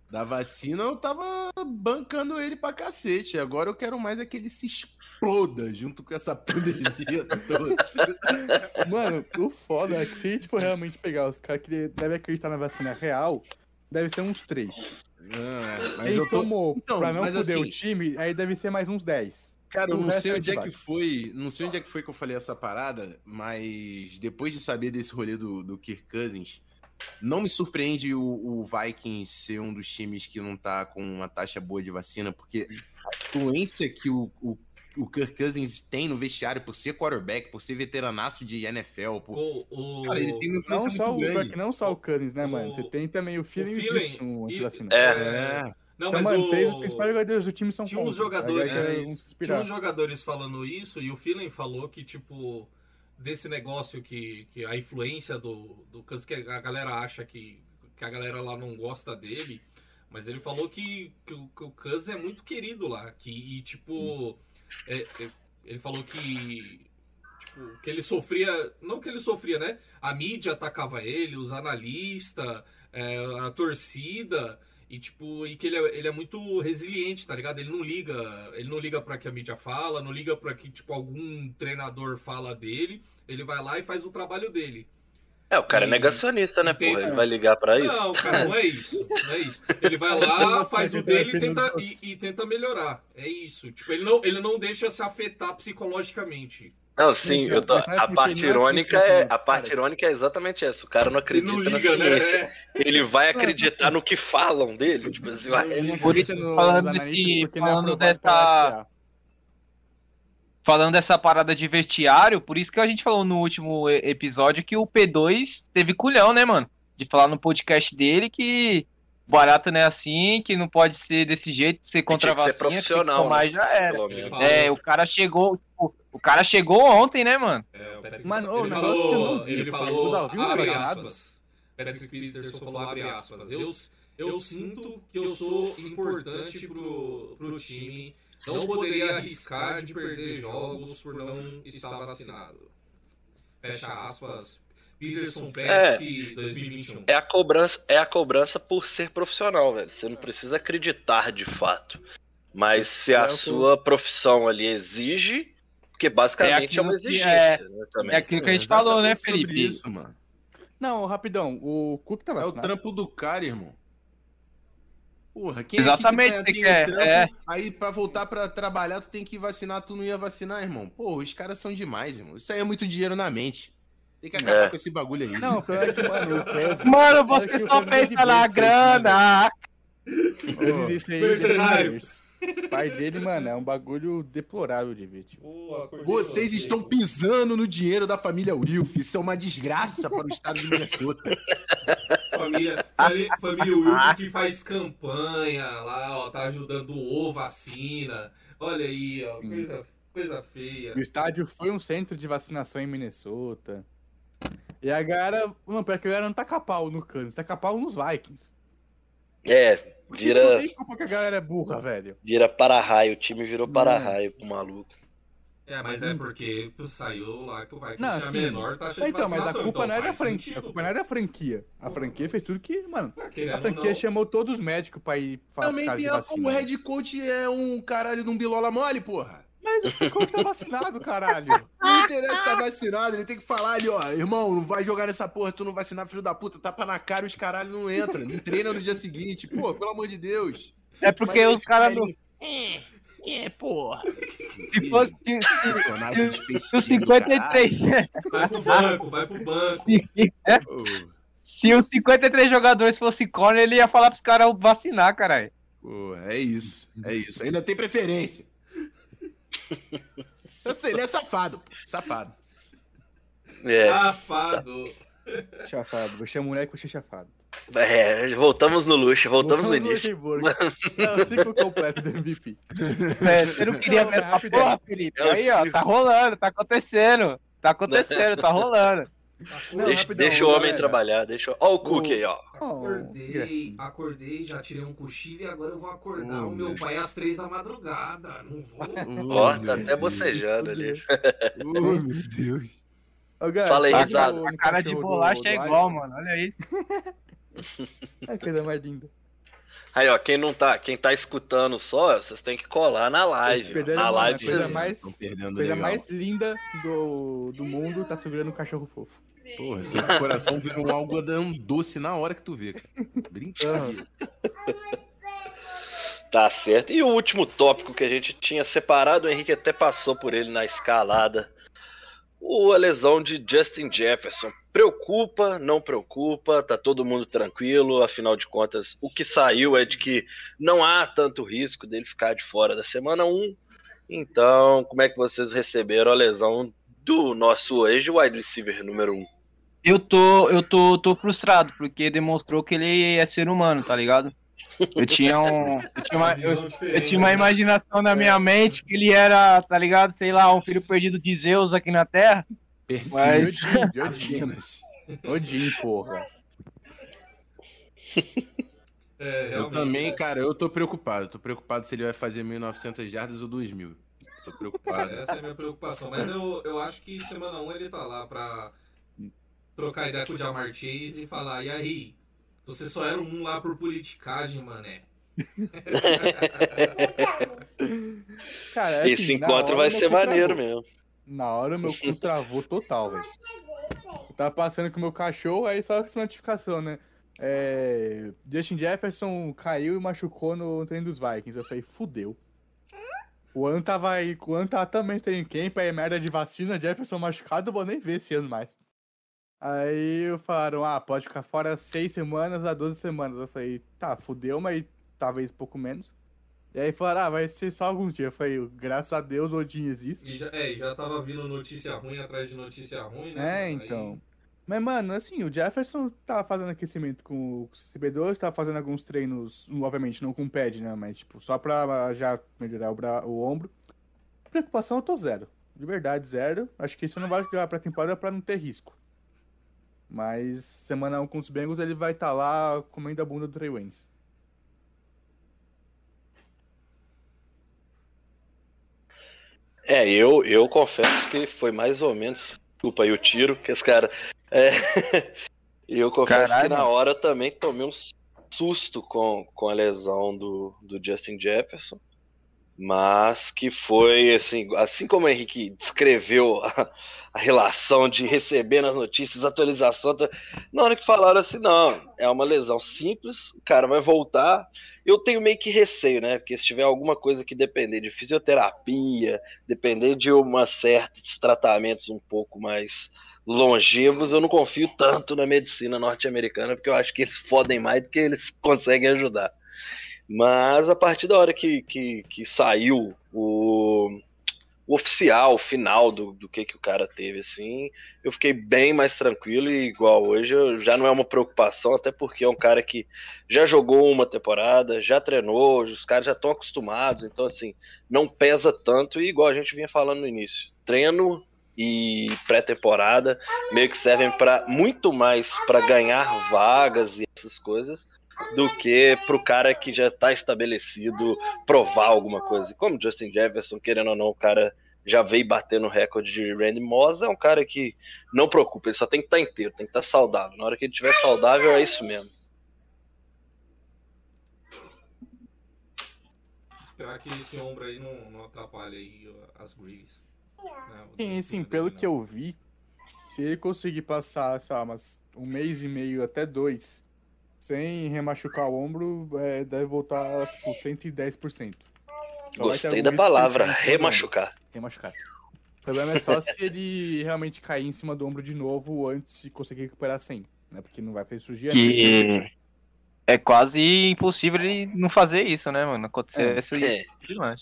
da vacina, eu tava bancando ele pra cacete. Agora eu quero mais é que ele se exploda junto com essa (laughs) pandemia toda. Mano, o foda é que se a gente for realmente pegar os caras que devem acreditar na vacina real, deve ser uns três. Ah, é, mas Quem eu tô... tomou Então, pra não foder o assim- time, aí deve ser mais uns 10. Cara, eu O não sei é onde é que foi. Não sei onde é que foi que eu falei essa parada, mas depois de saber desse rolê do, do Kirk Cousins, não me surpreende o, o Vikings ser um dos times que não tá com uma taxa boa de vacina, porque a influência que o, o, o Kirk Cousins tem no vestiário por ser quarterback, por ser veteranaço de NFL, por... O, o... Cara, ele tem uma Não só, o, que não só o Cousins, né, O- mano? Você tem também o Feeling e o Feeling Smith, antivacina. É. É, Não, São, mas mano, o... três dos principais jogadores do time são Tinha uns contra. jogadores- é, Tinha uns jogadores falando isso e o Phelan falou que, tipo, desse negócio que, que a influência do, do Cousins, que a galera acha que, que a galera lá não gosta dele, mas ele falou que, que, o, que o Cousins é muito querido lá, que, e, tipo, é- ele falou que, tipo, que ele sofria, não que ele sofria, né? A mídia atacava ele, os analistas, é, a torcida, e tipo, e que ele é, ele é muito resiliente, tá ligado? Ele não liga, ele não liga para que a mídia fala, não liga para que tipo algum treinador fala dele, ele vai lá e faz o trabalho dele. É, o cara é E- negacionista, né, porra? Ele vai ligar pra isso? Não, cara, não é isso. Não é isso. Ele vai (laughs) lá, faz o dele e tenta, e, e tenta melhorar. É isso. Tipo, ele não, ele não deixa se afetar psicologicamente. Não, sim, eu tô- mas sabe a que parte não é irônica é a parte irônica é exatamente essa. O cara não Ele acredita não na liga, né? ciência. É. Ele vai Não, acreditar assim- no que falam dele. Tipo assim, vai- Ele não acredita isso, nos falando não é falando dessa-. Falando dessa parada de vestiário, por isso que a gente falou no último episódio que o P2 teve culhão, né, mano? De falar no podcast dele que barato não é assim, que não pode ser desse jeito, ser contra a tinha que ser vacina, profissional, tomar né? já era. falou- É, o cara chegou, tipo, o cara chegou ontem, né, mano? É, o Patrick- Mano, ele negócio que eu falou, não vi, ele falou, O não tá abre aspas. Patrick Peterson falou, abre aspas. Eu, eu sinto que eu sou importante pro, pro time. Não poderia arriscar de perder jogos por não estar vacinado. Fecha aspas. Peterson Patrick 2021. É a cobrança, é a cobrança por ser profissional, velho. Você não precisa acreditar de fato. Mas se É a que- sua profissão ali exige, porque basicamente é, aquilo uma que exigência, é- né, É também. aquilo que a É gente falou, né, exatamente sobre Felipe? Isso, mano. Não, rapidão, o Cook tá É o vacinado. trampo do cara, irmão. Porra, quem Exatamente, é que tem quer, trampo, é. aí pra voltar pra trabalhar tu tem que vacinar, tu não ia vacinar, irmão. Pô, os caras são demais, irmão. Isso aí é muito dinheiro na mente. Tem que acabar É. com esse bagulho aí. Não, problema é que, mano, o Cousins... (laughs) Mano, você só é pensa na né, grana! Cousins, isso aí. O pai dele, mano, é um bagulho deplorável de ver, tipo. Vocês você. estão pisando no dinheiro da família Wilf. Isso é uma desgraça para o estado de Minnesota. (laughs) Família, (laughs) família, família Wilson que faz campanha lá, ó, tá ajudando o vacina. Olha aí, ó, coisa, coisa feia. O estádio foi um centro de vacinação em Minnesota. E a galera. Não, pior que a galera não tá pau no Kansas, tá pau nos Vikings. É, vira, não tem culpa que a galera é burra, velho. vira para-raio. O time virou para-raio pro maluco. É, mas é porque saiu lá que o Vikings Não, tinha menor taxa de Então, mas a culpa então não é da franquia. sentido, A culpa não é da franquia. A franquia fez tudo que, mano. A franquia não, chamou todos os médicos pra ir falar Também tem de a, vacina. o head coach é um caralho de um bilola mole, porra. Mas o coach tá vacinado, caralho. (laughs) Não interessa estar vacinado, ele tem que falar ali, ó, irmão, não vai jogar nessa porra, tu não vacinar, filho da puta, tapa na cara e os caralho não entra, não treina no dia seguinte, pô, pelo amor de Deus. É porque Mas os caras não. É, é, porra. Se fosse. se- Personagem de Se os Jam, 53. Vai pro banco, vai pro banco. Se os 53 jogadores fossem corner, ele ia falar pros caras vacinar, caralho. Pô, é isso, é isso. Ainda tem preferência. (laughs) Ele é safado, pô, safado. É, Safado. Chafado. Você é moleque, você é chafado. É, voltamos no luxo, voltamos no início. É o ciclo completo do MVP. É, você não queria Não, ver é essa porra, Felipe? É Aí, ó, tá rolando, tá acontecendo. Tá acontecendo, tá (laughs) rolando. Não, Deixa, deixa o homem galera. trabalhar, deixa o... Ó o Cook aí, ó. Oh, Acordei, gracinha. acordei, já tirei um cochilo e agora eu vou acordar Oh, o meu meu pai às três da madrugada. Não vou. Ó, tá até bocejando ali. (laughs) Oh, meu Deus. Fala aí, tá risada. A cara de bolacha do é igual, Alisson. mano. Olha isso. (laughs) É (laughs) a coisa mais linda. Aí, ó, quem não tá, quem tá escutando só, vocês têm que colar na live. perderam, Na mano, live a coisa vocês. mais, coisa legal. mais linda do, do mundo tá segurando um cachorro fofo. Porra, seu coração vira um algodão doce na hora que tu vê. Brincadeira. Tá certo. E o último tópico que a gente tinha separado, o Henrique até passou por ele na escalada. A lesão de Justin Jefferson. Preocupa, não preocupa, tá todo mundo tranquilo, afinal de contas, o que saiu é de que não há tanto risco dele ficar de fora da semana 1. Então, como é que vocês receberam a lesão do nosso ex-wide receiver número 1? Eu tô, eu tô, tô frustrado, porque demonstrou que ele é ser humano, tá ligado? Eu tinha um. Eu tinha uma, (laughs) eu, eu tinha uma imaginação na minha mente que ele era, tá ligado? Sei lá, um filho perdido de Zeus aqui na Terra. Persino Mas- De Odin, de Odin. porra. (laughs) É, Eu também, né? cara, eu tô preocupado. Tô preocupado se ele vai fazer 1.900 jardas ou 2.000. Tô preocupado. Essa é a minha preocupação. Mas eu, eu acho que semana 1 ele tá lá pra trocar ideia com o Jamar Chase e falar, e aí, você só era um lá por politicagem, mané. Cara, assim, Esse encontro vai ser maneiro travou. mesmo. Na hora meu cu travou total, velho. Tava passando com o meu cachorro, aí só essa notificação, né? É, Justin Jefferson caiu e machucou no treino dos Vikings. Eu falei, fudeu. O ano tava aí, o ano tava também training camp, aí merda de vacina, Jefferson machucado, eu vou nem ver esse ano mais. Aí falaram, ah, pode ficar fora 6 semanas a 12 semanas. Eu falei, tá, fudeu, mas talvez pouco menos. E aí falaram, ah, vai ser só alguns dias. Eu falei, graças a Deus o Odin E existe. já, é, e já tava vindo notícia ruim atrás de notícia ruim, né? É, Aí- então. Mas, mano, assim, o Jefferson tá fazendo aquecimento com os recebedores, tá fazendo alguns treinos, obviamente não com pad, né? Mas, tipo, só pra já melhorar o, bra... o ombro. Preocupação eu tô zero. De verdade, zero. Acho que isso não vai jogar pra temporada pra não ter risco. Mas semana 1 com os Bengals ele vai estar lá comendo a bunda do Trey Waynes. É, eu, eu confesso que foi mais ou menos. Desculpa aí o tiro, que esse cara. É, (laughs) eu confesso Caralho, que na hora eu também tomei um susto com, com a lesão do, do Justin Jefferson. Mas que foi assim, assim como o Henrique descreveu a, a relação de receber nas notícias, atualização. atu- Na hora que falaram assim, não, é uma lesão simples, o cara vai voltar. Eu tenho meio que receio, né? Porque se tiver alguma coisa que depender de fisioterapia, depender de uma certos tratamentos um pouco mais longevos, eu não confio tanto na medicina norte-americana, porque eu acho que eles fodem mais do que eles (laughs) conseguem ajudar. Mas a partir da hora que, que, que saiu o, o oficial, final do, do que, que o cara teve, assim, eu fiquei bem mais tranquilo e igual hoje já não é uma preocupação, até porque é um cara que já jogou uma temporada, já treinou, os caras já estão acostumados, então assim, não pesa tanto e igual a gente vinha falando no início, treino e pré-temporada meio que servem para muito mais para ganhar vagas e essas coisas do que pro cara que já tá estabelecido provar alguma coisa. E como Justin Jefferson, querendo ou não, o cara já veio batendo o recorde de Randy Moss, é um cara que não preocupa, ele só tem que estar inteiro, tem que estar saudável. Na hora que ele estiver saudável, é isso mesmo. Esperar que esse ombro aí não, não atrapalhe aí as Greaves. né, o Sim, sim, pelo dele, que eu vi, se ele conseguir passar, sei lá, umas, um mês e meio até dois, sem remachucar o ombro, é, deve voltar, tipo, 110%. Só Gostei da palavra, remachucar. Remachucar. O problema é só se ele realmente cair em cima do ombro de novo antes de conseguir recuperar 100, né? Porque não vai fazer cirurgia. né? Que é quase impossível ele não fazer isso, né, mano? Acontecer É. isso É.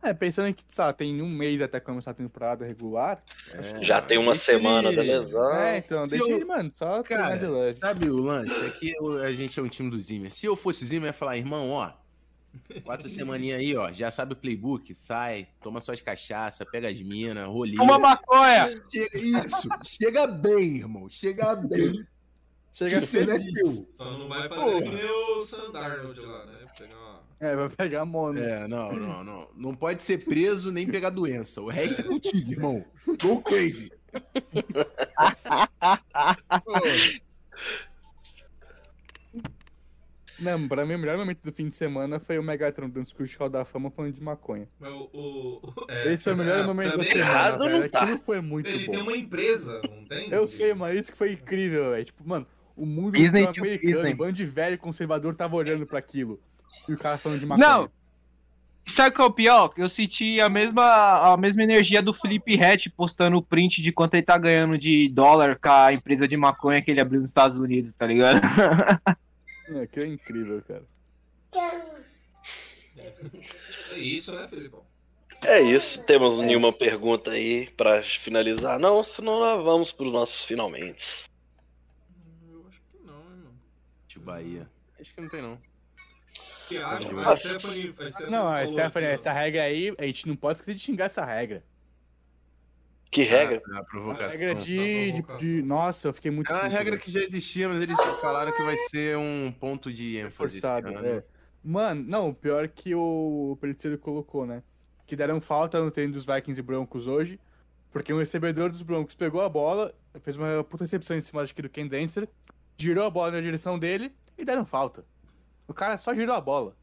É, pensando em que, sabe, tem um mês até começar a temporada regular. acho que Já tem uma semana da ele- lesão. É, então, Se deixa eu- ele, mano, só treinar de Cara, leve. sabe o lance? É que eu- a gente é um time do Zimmer. Se eu fosse o Zimmer, eu ia falar, irmão, ó, quatro semaninhas aí, ó, já sabe o playbook, sai, toma suas cachaça, pega as minas, rolinho. Uma maconha! Chega, isso, chega bem, irmão, chega bem. Chega a ser é feliz. teu. Só não vai fazer Porra. que nem o Sandarnold lá, né? Pegar uma... É, vai pegar mono. É, não, não, não. Não pode ser preso nem pegar doença. O resto é contigo, irmão. Go crazy. (laughs) Não, pra mim, o melhor momento do fim de semana foi o Megatron dando discurso de Hall da Fama falando de maconha. Mas o, o- é, Esse foi o melhor é, momento da semana, errado velho. não tá. Aquilo foi muito Ele tem bom. uma empresa, não tem? Eu sei, mas isso que foi incrível, velho. Tipo, mano, o mundo Disney americano, Disney. um bando de velho conservador tava olhando pra aquilo. E o cara falando de maconha. Não. Sabe o que é o pior? Eu senti a mesma, a mesma energia do Felipe Hatch postando o print de quanto ele tá ganhando de dólar com a empresa de maconha que ele abriu nos Estados Unidos, tá ligado? (laughs) É, aquilo é incrível, cara. É isso, né, Felipão? É isso. Temos nenhuma pergunta aí pra finalizar? Não, senão nós vamos pros nossos finalmente. Eu acho que não, hein, mano. De Bahia. Acho que não tem, não. Que acho, Ah, a Stephanie, a Stephanie Não, a Stephanie, essa regra aí, a gente não pode esquecer de xingar essa regra. Que regra? A, a A regra de, de, provocação. de- Nossa, eu fiquei muito. É uma puto, regra que já existia, mas eles falaram que vai ser um ponto de ênfase. forçado, ano. é. Mano, não, o pior é que o Pelitiero colocou, né? Que deram falta no treino dos Vikings e Broncos hoje, porque um recebedor dos Broncos pegou a bola, fez uma puta recepção em cima acho que do Ken Dancer, girou a bola na direção dele e deram falta. O cara só girou a bola.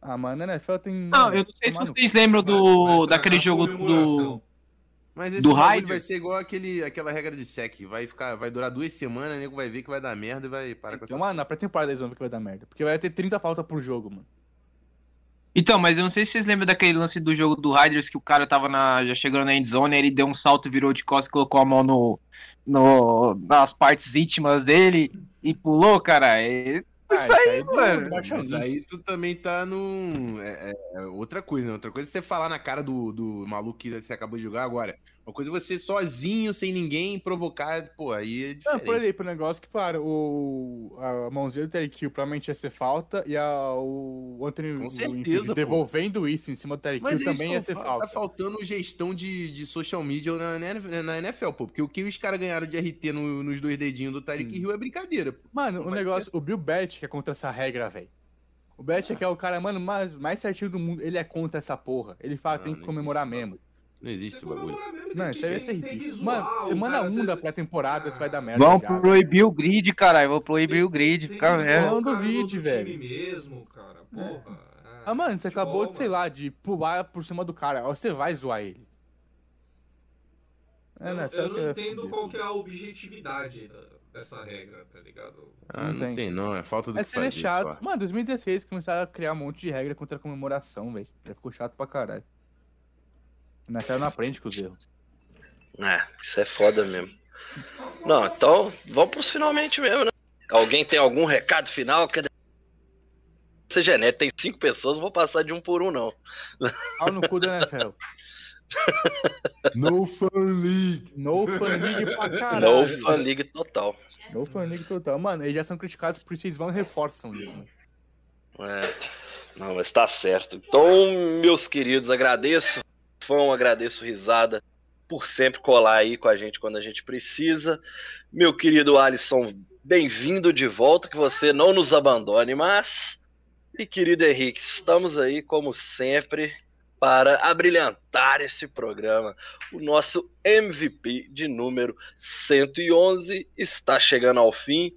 Ah, mano, né? NFL tem. Não, eu não sei se vocês lembram do, estragar daquele jogo do. Mas esse Do Raiders? vai ser igual aquele, aquela regra de sec. Vai, ficar, vai durar duas semanas, o nego vai ver que vai dar merda e vai parar com essa Então, mano, na pré-temporada eles vão ver que vai dar merda. Porque vai ter 30 faltas por jogo, mano. Então, mas eu não sei se vocês lembram daquele lance do jogo do Riders que o cara tava na, já chegando na endzone, aí ele deu um salto, virou de costas, colocou a mão no, no, nas partes íntimas dele e pulou, cara. É- Ah, isso aí, é do- mano. do Mas Baixaninho. aí tu também tá num. É, é- é outra coisa, né? Outra coisa é você falar na cara do, do maluco que você acabou de jogar agora. Uma coisa é você sozinho, sem ninguém, provocar. Pô, aí é Não, diferente. por aí, pro negócio que, claro, o, a mãozinha do Terry Kill provavelmente ia ser falta e a, o Anthony Com o certeza, pô. devolvendo isso em cima do Terry também ia ser tá falta. faltando gestão de, de social media na, na, na NFL, pô. Porque o que os caras ganharam de RT no- nos dois dedinhos do Sim. Hill é brincadeira, pô. Mano, o Vai negócio, o Bill Belichick é contra essa regra, velho. O Belichick é o cara, mano, mais, mais certinho do mundo. Ele é contra essa porra. Ele fala, Não, tem que não comemorar mesmo. Não existe esse bagulho. Não, isso aí vai ser ridículo. Mano, semana cara, 1 você- da pré-temporada, você vai dar merda. Vamos já, proibir o grid, caralho. Vou proibir o grid. Fica zoar vendo. o Não cara do outro velho. time mesmo, cara. Porra. é. Ah, mano, você acabou de, sei lá, de pular por cima do cara. Você vai zoar ele. É, Eu, né, eu não entendo qual que é a objetividade da- dessa regra, tá ligado? Ah, Não não, tem. tem. não. É falta do É que ser fazer, chato. Mano, 2016 começaram a criar um monte de regra contra a comemoração, velho. Já ficou chato pra caralho. Na NFL não aprende com os erros. É, isso é foda mesmo. Não, então vamos pros finalmente mesmo, né? Alguém tem algum recado final? Quer Você genético, tem cinco pessoas, não vou passar de um por um, não. Pau no cu da NFL. (laughs) No Fun League. No Fan League pra No caralho. Fan League total. No Fan League total. Mano, eles já são criticados por isso, eles vão e reforçam isso, mano. É. Não, mas tá certo. Então, meus queridos, agradeço. Fã, agradeço risada por sempre colar aí com a gente quando a gente precisa. Meu querido Alisson, bem-vindo de volta, que você não nos abandone, mas. E querido Henrique, estamos aí, como sempre, para abrilhantar esse programa. O nosso MVP de número 111 está chegando ao fim.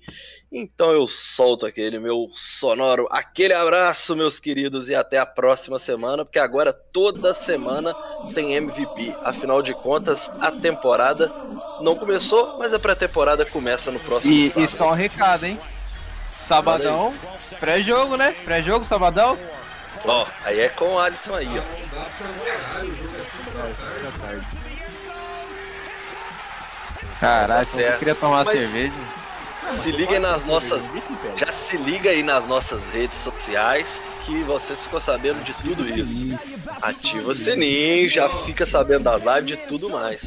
Então eu solto aquele meu sonoro, aquele abraço, meus queridos, e até a próxima semana, porque agora toda semana tem MVP. Afinal de contas, a temporada não começou, mas a pré-temporada começa no próximo E, e sábado. só um recado, hein? Sabadão, pré-jogo, né? Pré-jogo, sabadão. Ó, aí é com o Alisson aí, ó. Caralho, Tá eu queria tomar Mas- cerveja. Se liguem nas nossas. Já se liga aí nas nossas redes sociais que vocês ficam sabendo de tudo isso. Ativa o sininho, já fica sabendo das lives de tudo mais.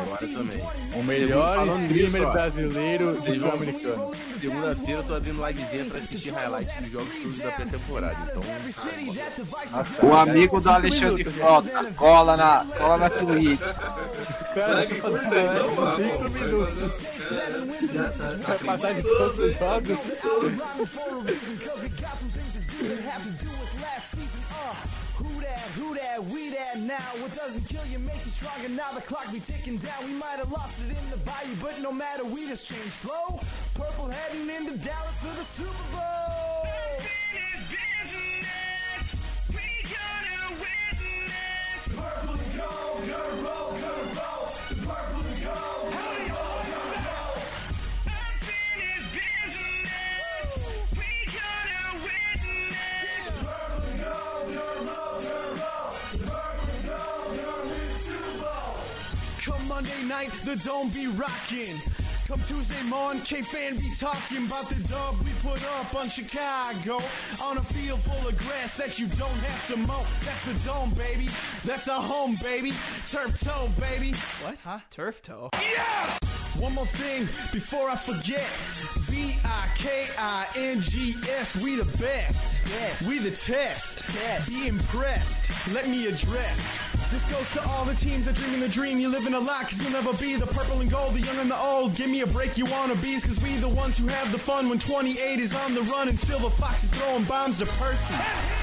Agora também. O melhor streamer brasileiro de vão- americano. Segunda-feira eu tô abrindo livezinha pra assistir highlights dos jogos todos da pré-temporada. Então, Nossa, O amigo do Alexandre Frota, cola na, cola na Twitch. Cara, que tá fazendo curta, live então, por mano. cinco minutos. Vai passar de todos os jogos. (laughs) Who that who that, we that now. What doesn't kill you makes you stronger. Now the clock be ticking down. We might have lost it in the bayou, but no matter, we just changed flow. Purple heading into Dallas for the Super Bowl. Night, the dome be rocking. Come Tuesday morning, K-Fan be talking about the dub we put up on Chicago. On a field full of grass that you don't have to mow. That's the dome, baby. That's our home, baby. Turf toe, baby. What? Huh? Turf toe? Yes! One more thing before I forget. V-I-K-I-N-G-S, we the best. Yes. We the test. Yes. Be impressed. Let me address. This goes to all the teams that dreaming the dream. You living a lot, cause you'll never be the purple and gold, the young and the old. Give me a break, you wanna bees, cause we the ones who have the fun when 28 is on the run and Silver Fox is throwing bombs to Percy.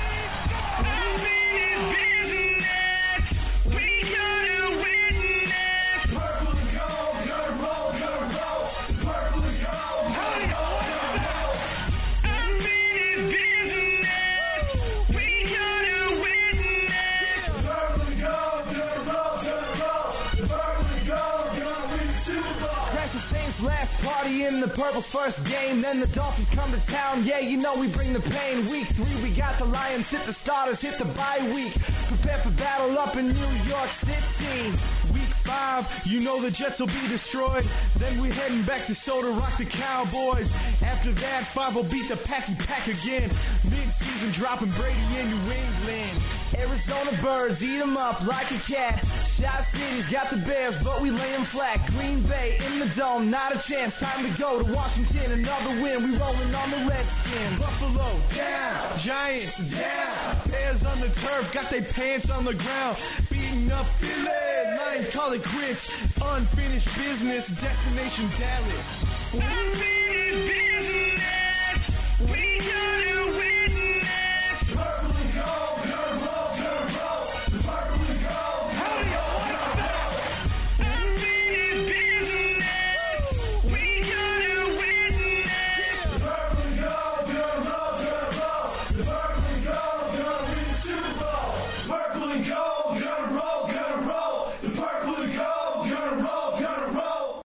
The Purple's first game. Then the Dolphins come to town. Yeah, you know we bring the pain. Week three, we got the Lions hit the starters, hit the bye week. Prepare for battle up in New York City. Week five, you know the Jets will be destroyed. Then we're heading back to Soda Rock the Cowboys. After that, five will beat the Packy Pack again. Mid-season dropping Brady in New England. Arizona birds eat 'em up like a cat. Shot City's got the Bears, but we lay 'em flat. Green Bay in the dome, not a chance. Time to go to Washington, another win. We rolling on the Redskins. Buffalo down, Giants down. Bears on the turf, got their pants on the ground. Beating up Philly, Lions call it quits. Unfinished business, destination Dallas.